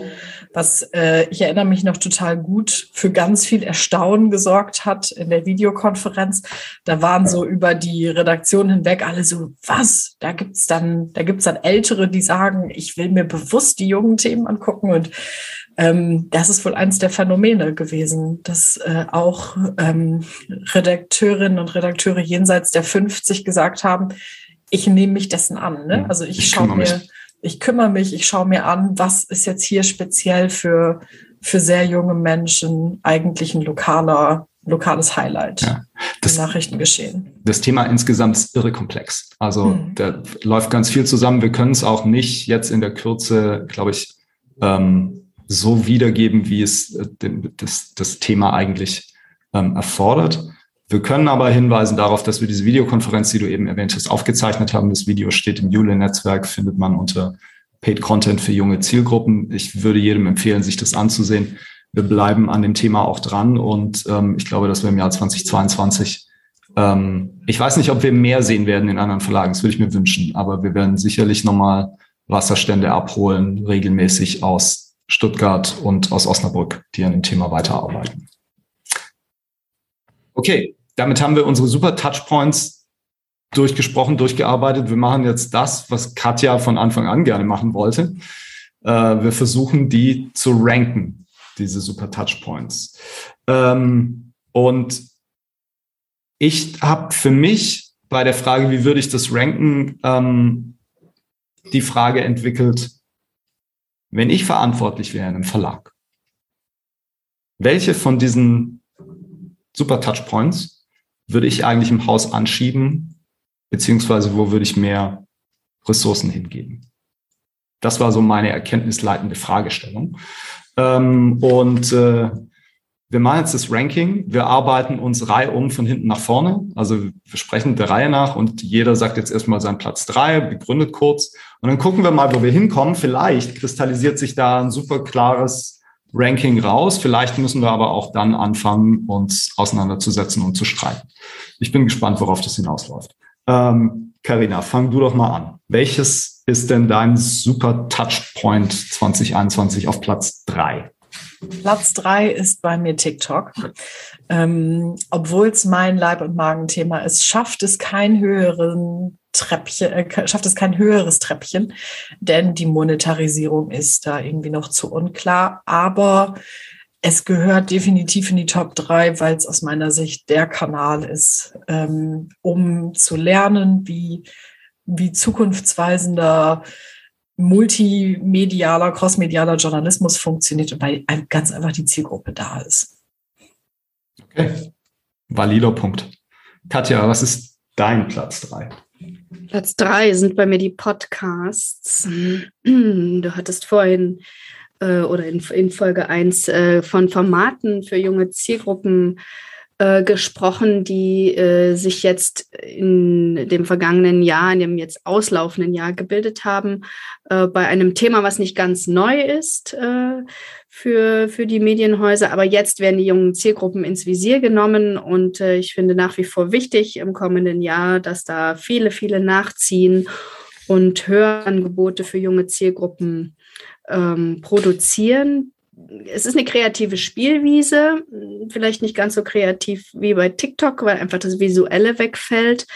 Was äh, ich erinnere mich noch total gut für ganz viel Erstaunen gesorgt hat in der Videokonferenz. Da waren so über die Redaktion hinweg alle so, was? Da gibt's dann, da gibt's dann Ältere, die sagen, ich will mir bewusst die jungen Themen angucken und ähm, das ist wohl eines der Phänomene gewesen, dass äh, auch ähm, Redakteurinnen und Redakteure jenseits der 50 gesagt haben, ich nehme mich dessen an. Ne? Also ich, ich schaue mir, ich kümmere mich, ich schaue mir an, was ist jetzt hier speziell für, für sehr junge Menschen eigentlich ein lokaler lokales Highlight ja. das, im Nachrichtengeschehen. Das Thema insgesamt ist irre komplex. Also hm. da läuft ganz viel zusammen. Wir können es auch nicht jetzt in der Kürze, glaube ich, ähm, so wiedergeben, wie es äh, das, das Thema eigentlich ähm, erfordert. Wir können aber hinweisen darauf, dass wir diese Videokonferenz, die du eben erwähnt hast, aufgezeichnet haben. Das Video steht im Jule-Netzwerk, findet man unter Paid Content für junge Zielgruppen. Ich würde jedem empfehlen, sich das anzusehen. Wir bleiben an dem Thema auch dran und ähm, ich glaube, dass wir im Jahr 2022, ähm, ich weiß nicht, ob wir mehr sehen werden in anderen Verlagen, das würde ich mir wünschen, aber wir werden sicherlich nochmal Wasserstände abholen, regelmäßig aus Stuttgart und aus Osnabrück, die an dem Thema weiterarbeiten. Okay, damit haben wir unsere super Touchpoints durchgesprochen, durchgearbeitet. Wir machen jetzt das, was Katja von Anfang an gerne machen wollte. Äh, wir versuchen, die zu ranken, diese super Touchpoints. Ähm, und ich habe für mich bei der Frage, wie würde ich das ranken, ähm, die Frage entwickelt, wenn ich verantwortlich wäre in einem Verlag, welche von diesen Super Touchpoints würde ich eigentlich im Haus anschieben, beziehungsweise wo würde ich mehr Ressourcen hingeben? Das war so meine erkenntnisleitende Fragestellung. Ähm, und äh, wir machen jetzt das Ranking. Wir arbeiten uns Reihe um von hinten nach vorne. Also wir sprechen der Reihe nach und jeder sagt jetzt erstmal seinen Platz drei, begründet kurz. Und dann gucken wir mal, wo wir hinkommen. Vielleicht kristallisiert sich da ein super klares Ranking raus. Vielleicht müssen wir aber auch dann anfangen, uns auseinanderzusetzen und zu streiten. Ich bin gespannt, worauf das hinausläuft. Ähm, Carina, fang du doch mal an. Welches ist denn dein super Touchpoint 2021 auf Platz drei? Platz drei ist bei mir TikTok. Ähm, Obwohl es mein Leib- und Magenthema ist, schafft es kein höheren Treppchen, äh, schafft es kein höheres Treppchen, denn die Monetarisierung ist da irgendwie noch zu unklar. Aber es gehört definitiv in die Top 3, weil es aus meiner Sicht der Kanal ist, ähm, um zu lernen, wie, wie zukunftsweisender multimedialer, crossmedialer Journalismus funktioniert und weil ganz einfach die Zielgruppe da ist. Okay. Valider Punkt. Katja, was ist dein Platz 3? Platz 3 sind bei mir die Podcasts. Du hattest vorhin äh, oder in, in Folge 1 äh, von Formaten für junge Zielgruppen äh, gesprochen, die äh, sich jetzt in dem vergangenen Jahr, in dem jetzt auslaufenden Jahr gebildet haben, äh, bei einem Thema, was nicht ganz neu ist äh, für, für die Medienhäuser. Aber jetzt werden die jungen Zielgruppen ins Visier genommen und äh, ich finde nach wie vor wichtig im kommenden Jahr, dass da viele, viele nachziehen und Hörangebote für junge Zielgruppen ähm, produzieren, es ist eine kreative Spielwiese, vielleicht nicht ganz so kreativ wie bei TikTok, weil einfach das Visuelle wegfällt.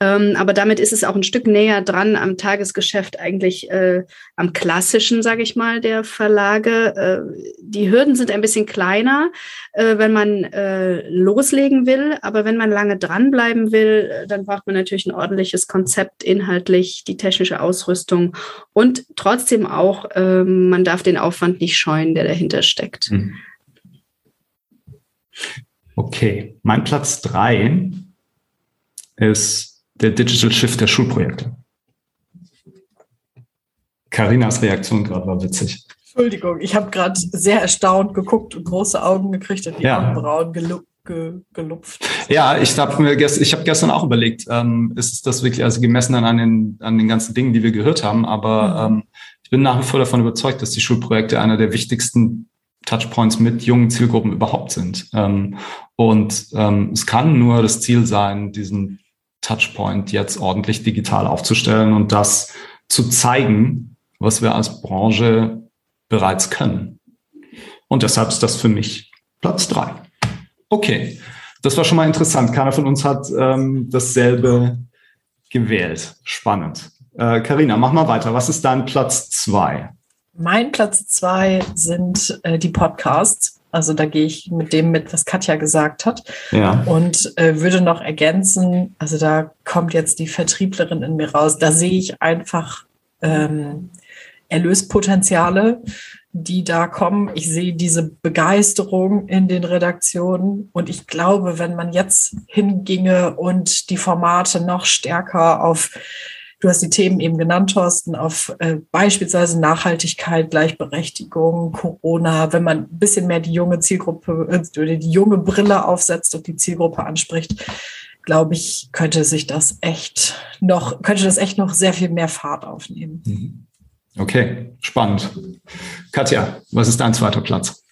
Ähm, aber damit ist es auch ein Stück näher dran am Tagesgeschäft, eigentlich äh, am klassischen, sage ich mal, der Verlage. Äh, die Hürden sind ein bisschen kleiner, äh, wenn man äh, loslegen will. Aber wenn man lange dranbleiben will, äh, dann braucht man natürlich ein ordentliches Konzept, inhaltlich, die technische Ausrüstung und trotzdem auch, ähm, man darf den Aufwand nicht scheuen, der dahinter steckt. Mhm. Okay, mein Platz drei ist der Digital Shift der Schulprojekte. Karinas Reaktion gerade war witzig. Entschuldigung, ich habe gerade sehr erstaunt geguckt und große Augen gekriegt und die ja. Augenbrauen gelu ge gelupft. Ja, ich habe mir gest ich hab gestern auch überlegt, ähm, ist das wirklich, also gemessen an den, an den ganzen Dingen, die wir gehört haben, aber mhm. ähm, ich bin nach wie vor davon überzeugt, dass die Schulprojekte einer der wichtigsten Touchpoints mit jungen Zielgruppen überhaupt sind. Ähm, und ähm, es kann nur das Ziel sein, diesen Touchpoint jetzt ordentlich digital aufzustellen und das zu zeigen, was wir als Branche bereits können. Und deshalb ist das für mich Platz drei. Okay, das war schon mal interessant. Keiner von uns hat ähm, dasselbe gewählt. Spannend. Karina, äh, mach mal weiter. Was ist dein Platz zwei? Mein Platz zwei sind äh, die Podcasts. Also da gehe ich mit dem mit, was Katja gesagt hat. Ja. Und äh, würde noch ergänzen, also da kommt jetzt die Vertrieblerin in mir raus. Da sehe ich einfach ähm, Erlöspotenziale, die da kommen. Ich sehe diese Begeisterung in den Redaktionen. Und ich glaube, wenn man jetzt hinginge und die Formate noch stärker auf Du hast die Themen eben genannt, Thorsten, auf äh, beispielsweise Nachhaltigkeit, Gleichberechtigung, Corona, wenn man ein bisschen mehr die junge Zielgruppe äh, oder die junge Brille aufsetzt und die Zielgruppe anspricht, glaube ich, könnte sich das echt noch, könnte das echt noch sehr viel mehr Fahrt aufnehmen. Mhm. Okay, spannend. Katja, was ist dein zweiter Platz?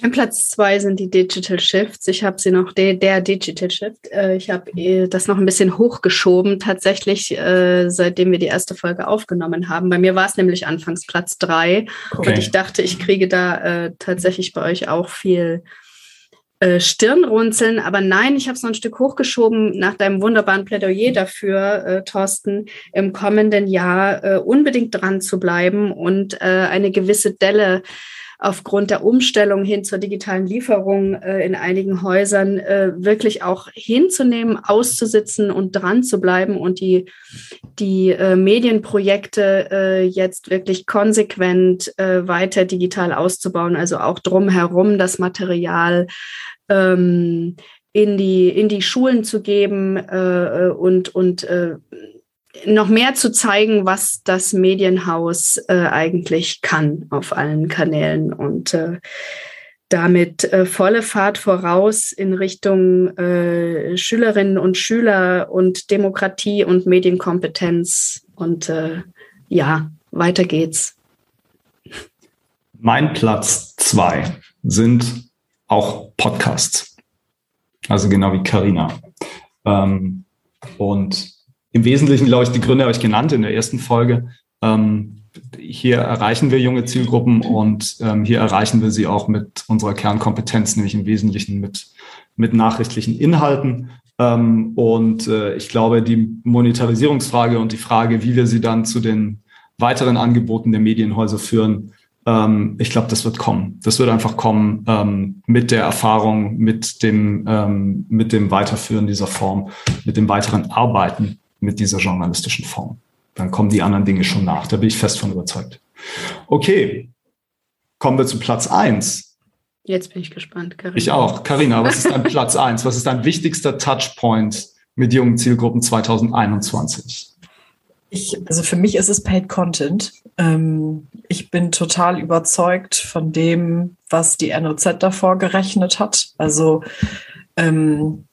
Mein Platz zwei sind die Digital Shifts. Ich habe sie noch, der, der Digital Shift. Äh, ich habe äh, das noch ein bisschen hochgeschoben, tatsächlich, äh, seitdem wir die erste Folge aufgenommen haben. Bei mir war es nämlich anfangs Platz drei. Okay. Und ich dachte, ich kriege da tatsächlich bei euch auch viel Stirnrunzeln. Aber nein, ich habe es noch ein Stück hochgeschoben nach deinem wunderbaren Plädoyer dafür, Thorsten, im kommenden Jahr unbedingt dran zu bleiben und eine gewisse Delle aufgrund der Umstellung hin zur digitalen Lieferung äh, in einigen Häusern äh, wirklich auch hinzunehmen, auszusitzen und dran zu bleiben und die, die äh, Medienprojekte äh, jetzt wirklich konsequent äh, weiter digital auszubauen, also auch drumherum das Material ähm, in die, in die Schulen zu geben äh, und, und noch mehr zu zeigen, was das Medienhaus äh, eigentlich kann auf allen Kanälen und äh, damit äh, volle Fahrt voraus in Richtung äh, Schülerinnen und Schüler und Demokratie und Medienkompetenz. Und äh, ja, weiter geht's. Mein Platz zwei sind auch Podcasts. Also genau wie Carina. Ähm, und im Wesentlichen, glaube ich, die Gründe habe ich genannt in der ersten Folge. Ähm, hier erreichen wir junge Zielgruppen und ähm, hier erreichen wir sie auch mit unserer Kernkompetenz, nämlich im Wesentlichen mit, mit nachrichtlichen Inhalten. Ähm, und äh, ich glaube, die Monetarisierungsfrage und die Frage, wie wir sie dann zu den weiteren Angeboten der Medienhäuser führen, ähm, ich glaube, das wird kommen. Das wird einfach kommen ähm, mit der Erfahrung, mit dem, ähm, mit dem Weiterführen dieser Form, mit dem weiteren Arbeiten mit dieser journalistischen Form. Dann kommen die anderen Dinge schon nach. Da bin ich fest von überzeugt. Okay, kommen wir zu Platz eins. Jetzt bin ich gespannt, Carina. Ich auch. Carina, was ist dein Platz eins? Was ist dein wichtigster Touchpoint mit jungen Zielgruppen 2021? Ich, also für mich ist es Paid Content. Ähm, ich bin total überzeugt von dem, was die NOZ davor gerechnet hat. Also ähm,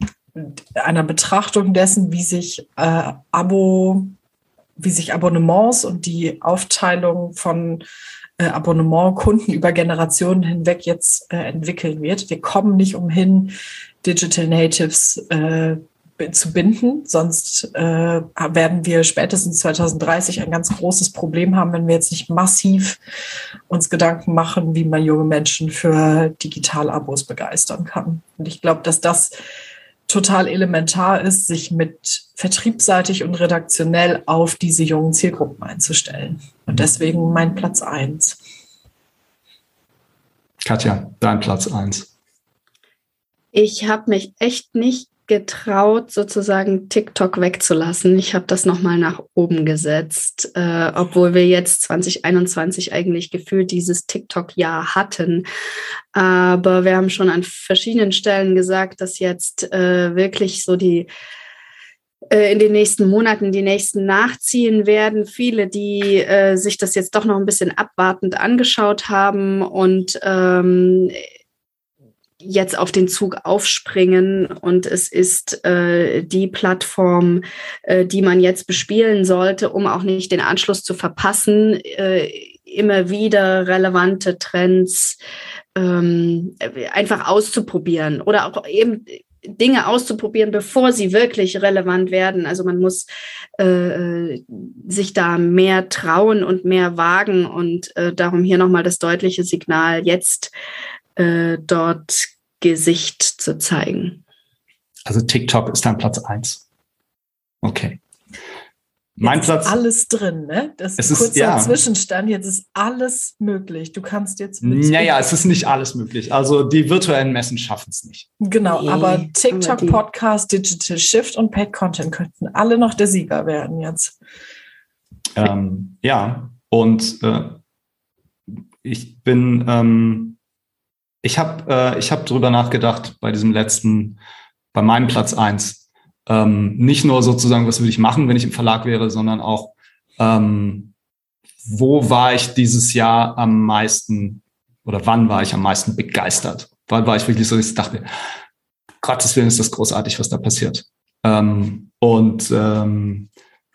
einer Betrachtung dessen, wie sich äh, Abo, wie sich Abonnements und die Aufteilung von äh, Abonnementkunden über Generationen hinweg jetzt äh, entwickeln wird. Wir kommen nicht umhin, Digital Natives äh, zu binden. Sonst äh, werden wir spätestens 2030 ein ganz großes Problem haben, wenn wir jetzt nicht massiv uns Gedanken machen, wie man junge Menschen für Digital-Abos begeistern kann. Und ich glaube, dass das total elementar ist, sich mit vertriebsseitig und redaktionell auf diese jungen Zielgruppen einzustellen. Und deswegen mein Platz eins. Katja, dein Platz eins. Ich habe mich echt nicht getraut, sozusagen TikTok wegzulassen. Ich habe das nochmal nach oben gesetzt, äh, obwohl wir jetzt 2021 eigentlich gefühlt dieses TikTok-Jahr hatten. Aber wir haben schon an verschiedenen Stellen gesagt, dass jetzt äh, wirklich so die äh, in den nächsten Monaten die nächsten nachziehen werden. Viele, die äh, sich das jetzt doch noch ein bisschen abwartend angeschaut haben und ähm, jetzt auf den Zug aufspringen und es ist äh, die Plattform, äh, die man jetzt bespielen sollte, um auch nicht den Anschluss zu verpassen, äh, immer wieder relevante Trends ähm, einfach auszuprobieren oder auch eben Dinge auszuprobieren, bevor sie wirklich relevant werden. Also man muss äh, sich da mehr trauen und mehr wagen und äh, darum hier nochmal das deutliche Signal, jetzt äh, dort Gesicht zu zeigen. Also TikTok ist dein Platz eins. Okay. Mein jetzt Platz. Ist alles drin, ne? Das ist ein kurzer ist, ja. Zwischenstand. Jetzt ist alles möglich. Du kannst jetzt. Naja, es ist nicht alles möglich. Also die virtuellen Messen schaffen es nicht. Genau, nee, aber TikTok, Podcast, Digital Shift und Paid Content könnten alle noch der Sieger werden jetzt. Ähm, ja, und äh, ich bin. Ähm, ich habe äh, ich hab drüber nachgedacht bei diesem letzten, bei meinem Platz eins. Ähm, nicht nur sozusagen, was würde ich machen, wenn ich im Verlag wäre, sondern auch, ähm, wo war ich dieses Jahr am meisten oder wann war ich am meisten begeistert? Wann war ich wirklich so, dass ich dachte, Gottes Willen ist das großartig, was da passiert. Ähm, und ähm,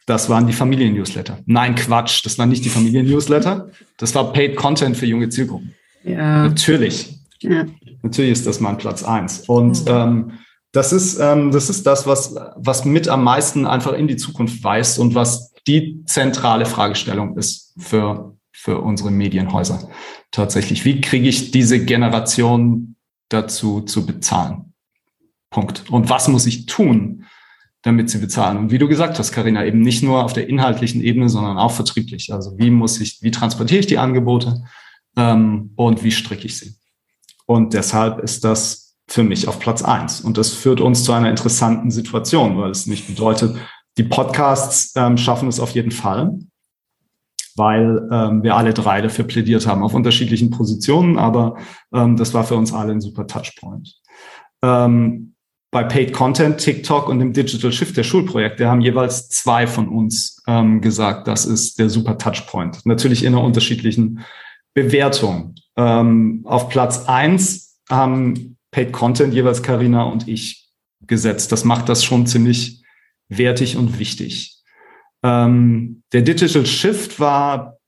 das waren die Familien-Newsletter. Nein, Quatsch, das waren nicht die Familien-Newsletter. Das war Paid Content für junge Zielgruppen. Ja. Natürlich. Ja. Natürlich ist das mein Platz eins. Und mhm. ähm, das ist, ähm, das ist das, was, was mit am meisten einfach in die Zukunft weist und was die zentrale Fragestellung ist für, für unsere Medienhäuser. Tatsächlich. Wie kriege ich diese Generation dazu zu bezahlen? Punkt. Und was muss ich tun, damit sie bezahlen? Und wie du gesagt hast, Karina, eben nicht nur auf der inhaltlichen Ebene, sondern auch vertrieblich. Also wie muss ich, wie transportiere ich die Angebote? ähm, und wie stricke ich sie. Und deshalb ist das für mich auf Platz eins. Und das führt uns zu einer interessanten Situation, weil es nicht bedeutet, die Podcasts ähm, schaffen es auf jeden Fall, weil ähm, wir alle drei dafür plädiert haben, auf unterschiedlichen Positionen, aber ähm, das war für uns alle ein super Touchpoint. Ähm, bei Paid Content, TikTok und dem Digital Shift der Schulprojekte haben jeweils zwei von uns ähm, gesagt, das ist der super Touchpoint. Natürlich in einer unterschiedlichen Bewertung. Ähm, auf Platz eins haben Paid Content jeweils Karina und ich gesetzt. Das macht das schon ziemlich wertig und wichtig. Ähm, der Digital Shift war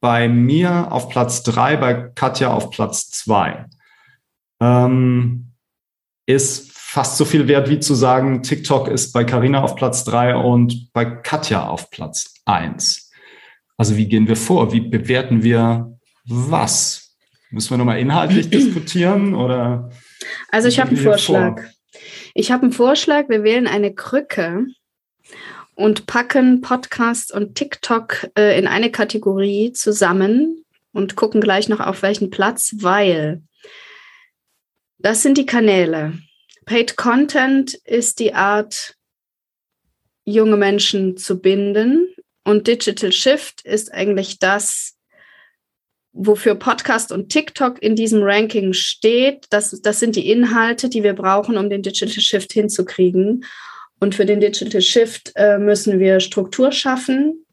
bei mir auf Platz drei, bei Katja auf Platz zwei. Ähm, ist fast so viel wert wie zu sagen, TikTok ist bei Carina auf Platz drei und bei Katja auf Platz eins. Also wie gehen wir vor? Wie bewerten wir was? Müssen wir nochmal inhaltlich diskutieren oder? Also ich habe einen Vorschlag. Vor? Ich habe einen Vorschlag. Wir wählen eine Krücke und packen Podcast und TikTok äh, in eine Kategorie zusammen und gucken gleich noch auf welchen Platz, weil das sind die Kanäle. Paid Content ist die Art, junge Menschen zu binden und Digital Shift ist eigentlich das, wofür Podcast und TikTok in diesem Ranking steht. Das, das sind die Inhalte, die wir brauchen, um den Digital Shift hinzukriegen. Und für den Digital Shift äh, müssen wir Struktur schaffen.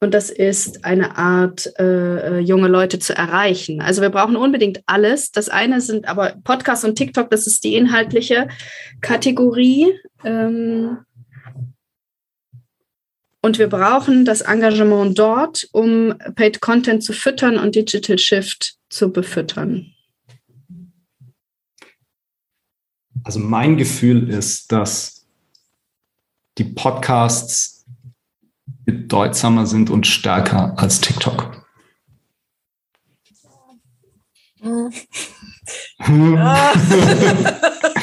Und das ist eine Art, äh, äh, junge Leute zu erreichen. Also wir brauchen unbedingt alles. Das eine sind aber Podcast und TikTok, das ist die inhaltliche Kategorie. Ähm, und wir brauchen das Engagement dort, um Paid Content zu füttern und Digital Shift zu befüttern. Also mein Gefühl ist, dass die Podcasts bedeutsamer sind und stärker als TikTok? Ja.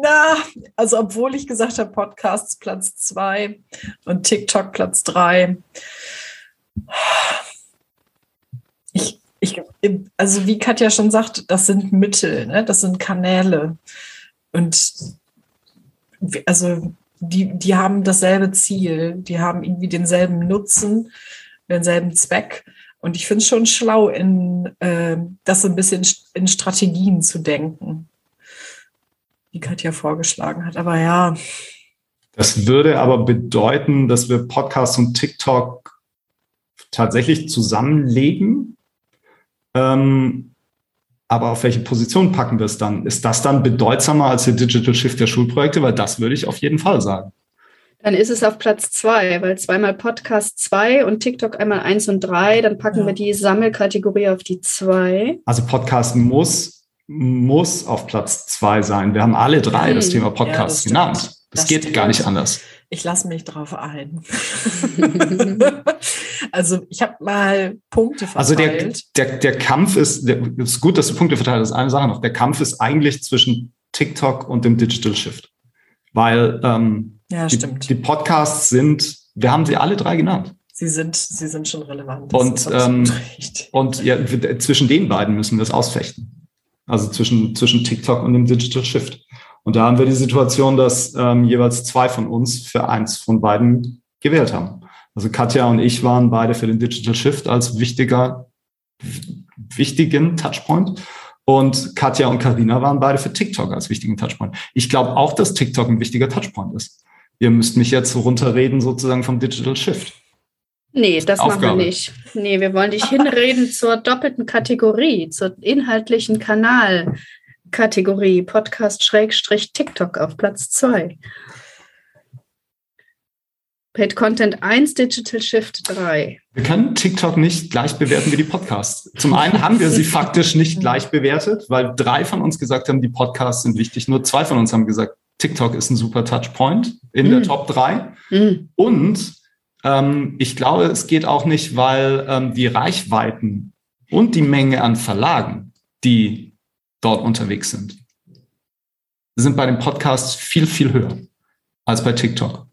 Na, also obwohl ich gesagt habe, Podcasts Platz zwei und TikTok Platz drei. Ich, ich, also wie Katja schon sagt, das sind Mittel, ne? das sind Kanäle. Und also die, die haben dasselbe Ziel, die haben irgendwie denselben Nutzen, denselben Zweck. Und ich finde es schon schlau, in äh, das ein bisschen in Strategien zu denken, wie Katja vorgeschlagen hat. Aber ja. Das würde aber bedeuten, dass wir Podcasts und TikTok tatsächlich zusammenlegen. Ähm, aber auf welche Position packen wir es dann? Ist das dann bedeutsamer als der Digital Shift der Schulprojekte? Weil das würde ich auf jeden Fall sagen. Dann ist es auf Platz zwei, weil zweimal Podcast zwei und TikTok einmal eins und drei. Dann packen ja. wir die Sammelkategorie auf die zwei. Also Podcast muss, muss auf Platz zwei sein. Wir haben alle drei hm. das Thema Podcast ja, das genannt. Das, das geht stimmt. gar nicht anders. Ich lasse mich drauf ein. also ich habe mal Punkte verteilt. Also der, der, der Kampf ist, der, ist gut, dass du Punkte verteilt hast. Eine Sache noch. Der Kampf ist eigentlich zwischen TikTok und dem Digital Shift. Weil ähm, ja, die, die, Podcasts sind, wir haben sie alle drei genannt. Sie sind, sie sind schon relevant. und ähm, und ja, zwischen den beiden müssen wir es ausfechten. Also zwischen, zwischen TikTok und dem Digital Shift. Und da haben wir die Situation, dass ähm, jeweils zwei von uns für eins von beiden gewählt haben. Also Katja und ich waren beide für den Digital Shift als wichtiger, wichtigen Touchpoint. Und Katja und Karina waren beide für TikTok als wichtigen Touchpoint. Ich glaube auch, dass TikTok ein wichtiger Touchpoint ist. Ihr müsst mich jetzt runterreden sozusagen vom Digital Shift. Nee, das Aufgabe. machen wir nicht. Nee, wir wollen dich hinreden zur doppelten Kategorie, zur inhaltlichen Kanal, Kategorie Podcast-TikTok auf Platz 2. Paid Content 1, Digital Shift 3. Wir können TikTok nicht gleich bewerten wie die Podcasts. Zum einen haben wir sie faktisch nicht gleich bewertet, weil drei von uns gesagt haben, die Podcasts sind wichtig. Nur zwei von uns haben gesagt, TikTok ist ein super Touchpoint in mm. der Top 3. Mm. Und ähm, ich glaube, es geht auch nicht, weil ähm, die Reichweiten und die Menge an Verlagen, die dort unterwegs sind. Sind bei den Podcasts viel, viel höher als bei TikTok.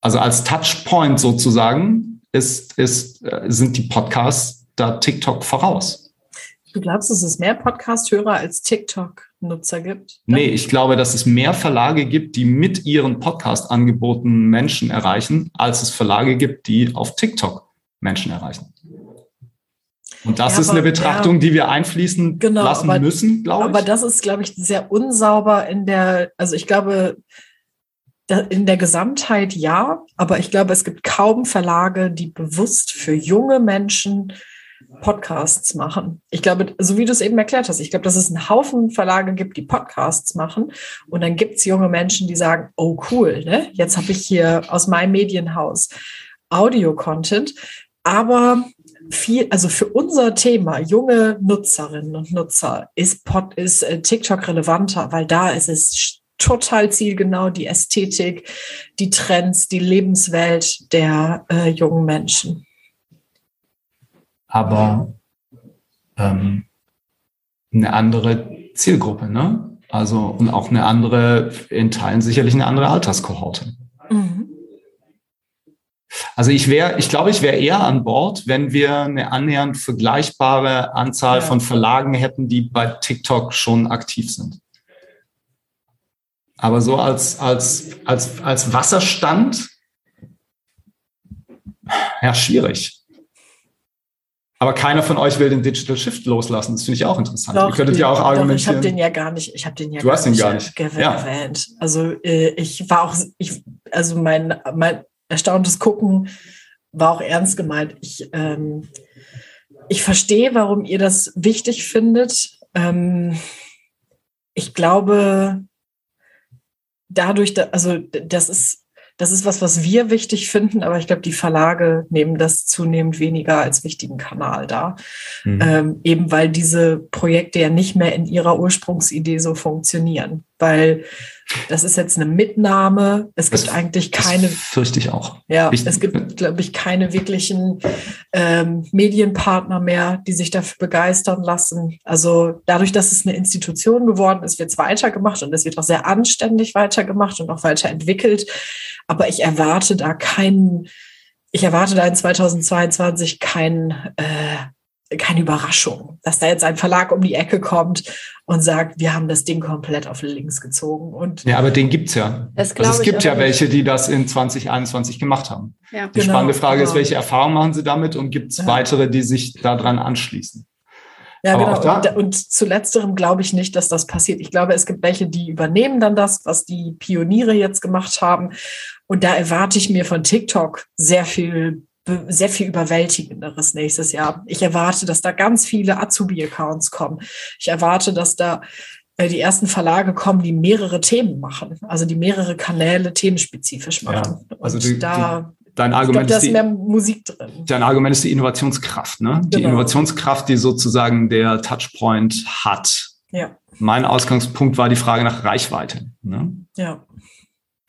Also als Touchpoint sozusagen ist, ist, äh, sind die Podcasts da TikTok voraus. Du glaubst, dass es mehr Podcast-Hörer als TikTok-Nutzer gibt? Nee, ich glaube, dass es mehr Verlage gibt, die mit ihren Podcast-Angeboten Menschen erreichen, als es Verlage gibt, die auf TikTok Menschen erreichen. Und das ja, ist eine Betrachtung, ja, die wir einfließen genau, lassen aber, müssen, glaube ich. Aber das ist, glaube ich, sehr unsauber in der, also ich glaube, in der Gesamtheit ja, aber ich glaube, es gibt kaum Verlage, die bewusst für junge Menschen Podcasts machen. Ich glaube, so wie du es eben erklärt hast, ich glaube, dass es einen Haufen Verlage gibt, die Podcasts machen. Und dann gibt es junge Menschen, die sagen, oh cool, ne? jetzt habe ich hier aus meinem Medienhaus Audio-Content. Aber viel, also für unser Thema, junge Nutzerinnen und Nutzer, ist, Pod, ist äh, TikTok relevanter, weil da ist es total zielgenau die Ästhetik, die Trends, die Lebenswelt der äh, jungen Menschen. Aber ähm, eine andere Zielgruppe, ne? Also und auch eine andere, in Teilen sicherlich eine andere Alterskohorte. Mhm. Also ich wäre, ich glaube, ich wäre eher an Bord, wenn wir eine annähernd vergleichbare Anzahl ja. von Verlagen hätten, die bei TikTok schon aktiv sind. Aber so als, als, als, als Wasserstand, ja, schwierig. Aber keiner von euch will den Digital Shift loslassen. Das finde ich auch interessant. Doch, Ihr könntet ja auch argumentieren. Doch, ich habe den ja gar nicht. Ich habe den ja. Du hast ihn gar nicht erwähnt. Ja. Also äh, ich war auch, ich, also mein, mein erstauntes Gucken war auch ernst gemeint. Ich, ähm, ich verstehe, warum ihr das wichtig findet. Ähm, ich glaube, dadurch, da, also das ist, das ist was, was wir wichtig finden, aber ich glaube, die Verlage nehmen das zunehmend weniger als wichtigen Kanal da. Mhm. Ähm, eben weil diese Projekte ja nicht mehr in ihrer Ursprungsidee so funktionieren. Weil das ist jetzt eine Mitnahme. Es das, gibt eigentlich keine. fürchte ich auch. Ja, ich, es gibt, glaube ich, keine wirklichen ähm, Medienpartner mehr, die sich dafür begeistern lassen. Also dadurch, dass es eine Institution geworden ist, wird es weitergemacht und es wird auch sehr anständig weitergemacht und auch weiterentwickelt. Aber ich erwarte da keinen, ich erwarte da in 2022 keinen äh, keine Überraschung, dass da jetzt ein Verlag um die Ecke kommt und sagt, wir haben das Ding komplett auf links gezogen. Und ja, aber den gibt's ja. Das also es gibt ja nicht. welche, die das in 2021 gemacht haben. Ja. Die genau, spannende Frage genau. ist, welche Erfahrungen machen sie damit und gibt es ja. weitere, die sich daran anschließen? Ja, aber genau. Und, und zu letzterem glaube ich nicht, dass das passiert. Ich glaube, es gibt welche, die übernehmen dann das, was die Pioniere jetzt gemacht haben. Und da erwarte ich mir von TikTok sehr viel sehr viel überwältigenderes nächstes Jahr. Ich erwarte, dass da ganz viele Azubi-Accounts kommen. Ich erwarte, dass da äh, die ersten Verlage kommen, die mehrere Themen machen, also die mehrere Kanäle themenspezifisch machen. Ja, also die, da die, dein Argument glaub, ist, die, mehr Musik drin. Dein Argument ist die Innovationskraft, ne? Genau. Die Innovationskraft, die sozusagen der Touchpoint hat. Ja. Mein Ausgangspunkt war die Frage nach Reichweite. Ne? Ja.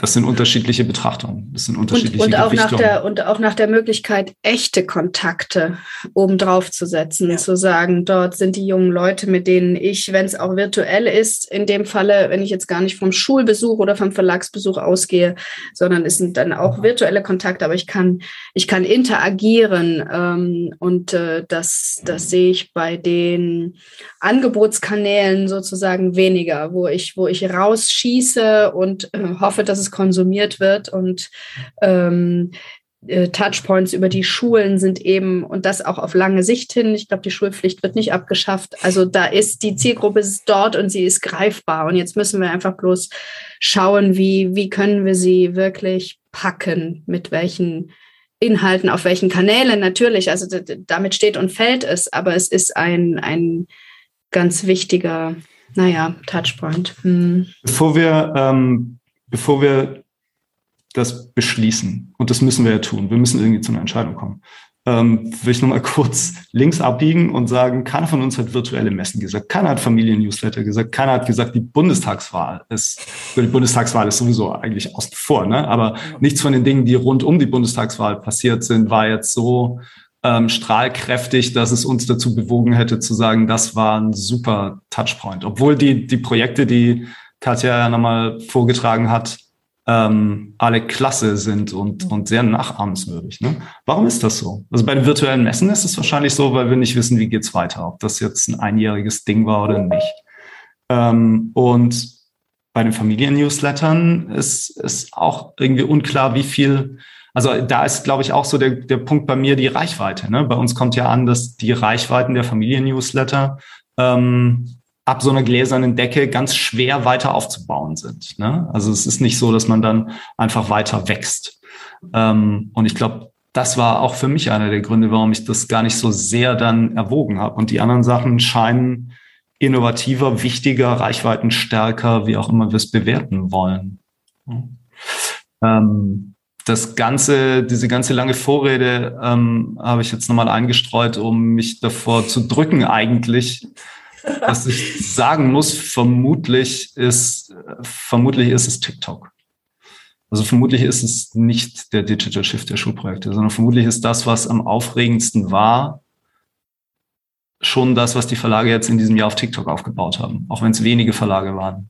Das sind unterschiedliche Betrachtungen. Das sind unterschiedliche und, und auch nach der Und auch nach der Möglichkeit, echte Kontakte obendrauf zu setzen, ja. zu sagen, dort sind die jungen Leute, mit denen ich, wenn es auch virtuell ist, in dem Falle, wenn ich jetzt gar nicht vom Schulbesuch oder vom Verlagsbesuch ausgehe, sondern es sind dann auch virtuelle Kontakte, aber ich kann, ich kann interagieren. Ähm, und äh, das, das sehe ich bei den Angebotskanälen sozusagen weniger, wo ich, wo ich rausschieße und äh, hoffe, dass es konsumiert wird und ähm, äh, Touchpoints über die Schulen sind eben und das auch auf lange Sicht hin. Ich glaube, die Schulpflicht wird nicht abgeschafft. Also da ist die Zielgruppe ist dort und sie ist greifbar. Und jetzt müssen wir einfach bloß schauen, wie, wie können wir sie wirklich packen, mit welchen Inhalten, auf welchen Kanälen natürlich. Also damit steht und fällt es, aber es ist ein, ein ganz wichtiger, naja, Touchpoint. Hm. Bevor wir ähm, bevor wir das beschließen, und das müssen wir ja tun, wir müssen irgendwie zu einer Entscheidung kommen, ähm, will ich nochmal kurz links abbiegen und sagen, keiner von uns hat virtuelle Messen gesagt, keiner hat Familien-Newsletter gesagt, keiner hat gesagt, die Bundestagswahl ist, die Bundestagswahl ist sowieso eigentlich außen vor, ne? aber nichts von den Dingen, die rund um die Bundestagswahl passiert sind, war jetzt so ähm, strahlkräftig, dass es uns dazu bewogen hätte zu sagen, das war ein super Touchpoint. Obwohl die, die Projekte, die Katja ja nochmal vorgetragen hat, ähm, alle klasse sind und, und sehr nachahmenswürdig. Ne? Warum ist das so? Also bei den virtuellen Messen ist es wahrscheinlich so, weil wir nicht wissen, wie geht's weiter, ob das jetzt ein einjähriges Ding war oder nicht. Ähm, und bei den Familien-Newslettern ist, ist auch irgendwie unklar, wie viel, also da ist, glaube ich, auch so der, der Punkt bei mir die Reichweite. Ne? Bei uns kommt ja an, dass die Reichweiten der Familien-Newsletter ähm, ab so einer gläsernen Decke ganz schwer weiter aufzubauen sind. Ne? Also es ist nicht so, dass man dann einfach weiter wächst. Ähm, und ich glaube, das war auch für mich einer der Gründe, warum ich das gar nicht so sehr dann erwogen habe. Und die anderen Sachen scheinen innovativer, wichtiger, reichweitenstärker, wie auch immer wir es bewerten wollen. Ähm, das ganze, diese ganze lange Vorrede ähm, habe ich jetzt nochmal eingestreut, um mich davor zu drücken, eigentlich was ich sagen muss, vermutlich ist, vermutlich ist es TikTok. Also vermutlich ist es nicht der Digital Shift der Schulprojekte, sondern vermutlich ist das, was am aufregendsten war, schon das, was die Verlage jetzt in diesem Jahr auf TikTok aufgebaut haben, auch wenn es wenige Verlage waren.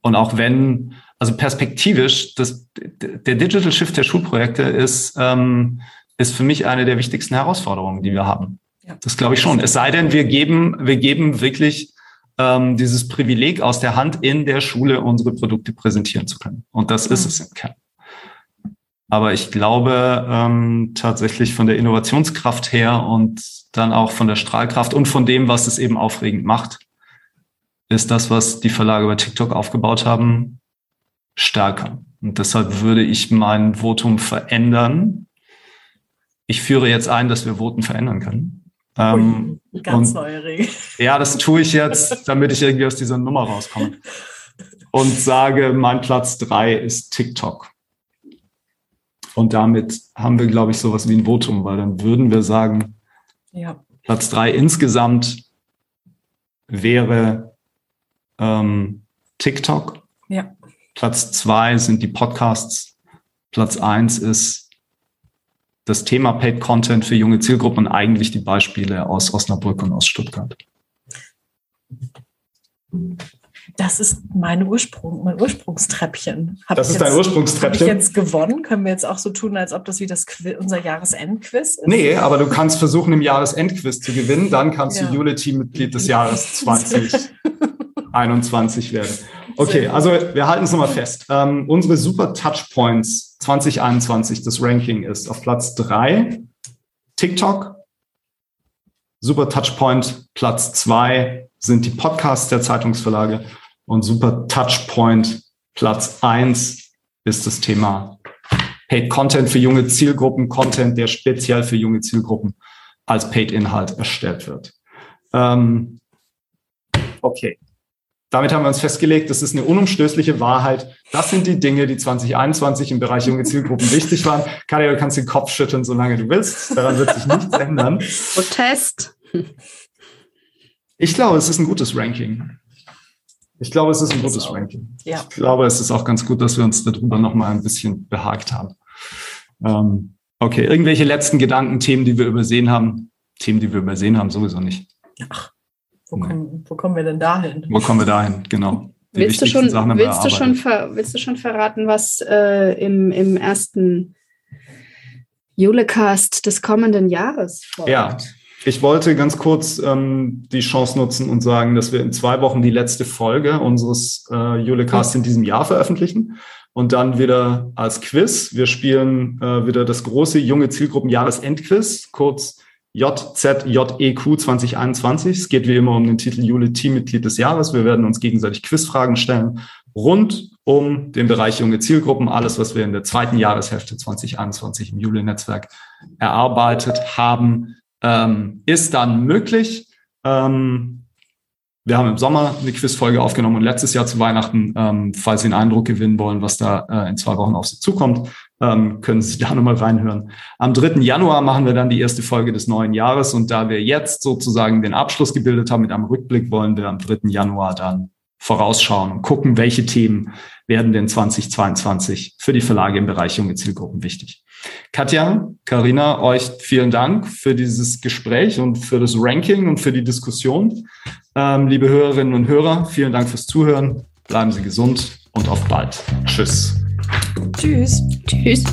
Und auch wenn, also perspektivisch, das, der Digital Shift der Schulprojekte ist, ähm, ist für mich eine der wichtigsten Herausforderungen, die wir haben. Ja. Das glaube ich schon. Es sei denn, wir geben, wir geben wirklich ähm, dieses Privileg aus der Hand, in der Schule unsere Produkte präsentieren zu können. Und das mhm. ist es im Kern. Aber ich glaube ähm, tatsächlich von der Innovationskraft her und dann auch von der Strahlkraft und von dem, was es eben aufregend macht, ist das, was die Verlage bei TikTok aufgebaut haben, stärker. Und deshalb würde ich mein Votum verändern. Ich führe jetzt ein, dass wir Voten verändern können. Ähm, ganz neue Regel. Ja, das tue ich jetzt, damit ich irgendwie aus dieser Nummer rauskomme. Und sage, mein Platz drei ist TikTok. Und damit haben wir, glaube ich, sowas wie ein Votum, weil dann würden wir sagen, ja. Platz drei insgesamt wäre ähm, TikTok. Ja. Platz zwei sind die Podcasts. Platz eins ist das Thema Paid Content für junge Zielgruppen und eigentlich die Beispiele aus Osnabrück und aus Stuttgart. Das ist mein Ursprung, mein Ursprungstreppchen. Hab das ist dein Ursprungstreppchen. Habe ich jetzt gewonnen? Können wir jetzt auch so tun, als ob das wie das Quiz, unser Jahresendquiz ist? Nee, aber du kannst versuchen, im Jahresendquiz zu gewinnen. Dann kannst ja. du Unity-Mitglied des Jahres 2021 werden. Okay, also wir halten es nochmal fest. Ähm, unsere Super Touchpoints 2021, das Ranking ist auf Platz drei TikTok. Super Touchpoint Platz zwei sind die Podcasts der Zeitungsverlage und Super Touchpoint Platz eins ist das Thema Paid Content für junge Zielgruppen, Content, der speziell für junge Zielgruppen als Paid-Inhalt erstellt wird. Ähm, okay damit haben wir uns festgelegt, das ist eine unumstößliche Wahrheit. Das sind die Dinge, die 2021 im Bereich junge Zielgruppen wichtig waren. Katja, du kannst den Kopf schütteln, solange du willst. Daran wird sich nichts ändern. Protest. Ich glaube, es ist ein gutes Ranking. Ich glaube, es ist ein gutes Ranking. Ja. Ich glaube, es ist auch ganz gut, dass wir uns darüber nochmal ein bisschen behagt haben. Ähm, okay, irgendwelche letzten Gedanken, Themen, die wir übersehen haben? Themen, die wir übersehen haben, sowieso nicht. Ach, wo, kommen, wo kommen wir denn dahin? Wo kommen wir dahin, genau. willst du, schon, willst, du schon ver, willst du schon verraten, was äh, im, im ersten Julecast des kommenden Jahres folgt? Ja, ich wollte ganz kurz ähm, die Chance nutzen und sagen, dass wir in zwei Wochen die letzte Folge unseres äh, Julecasts in diesem Jahr veröffentlichen und dann wieder als Quiz. Wir spielen äh, wieder das große junge Zielgruppen Jahresendquiz, kurz JZJEQ 2021. Es geht wie immer um den Titel Jule Teammitglied des Jahres. Wir werden uns gegenseitig Quizfragen stellen rund um den Bereich junge Zielgruppen. Alles, was wir in der zweiten Jahreshälfte 2021 im Jule-Netzwerk erarbeitet haben, ähm, ist dann möglich. Ähm, wir haben im Sommer eine Quizfolge aufgenommen und letztes Jahr zu Weihnachten, ähm, falls Sie einen Eindruck gewinnen wollen, was da äh, in zwei Wochen auf Sie zukommt, ähm, können Sie da nochmal reinhören. Am 3. Januar machen wir dann die erste Folge des neuen Jahres und da wir jetzt sozusagen den Abschluss gebildet haben mit einem Rückblick, wollen wir am 3. Januar dann vorausschauen und gucken, welche Themen werden denn 2022 für die Verlage im Bereich junge Zielgruppen wichtig. Katja, Karina, euch vielen Dank für dieses Gespräch und für das Ranking und für die Diskussion. Ähm, liebe Hörerinnen und Hörer, vielen Dank fürs Zuhören. Bleiben Sie gesund und auf bald. Tschüss. Tschüss. Tschüss.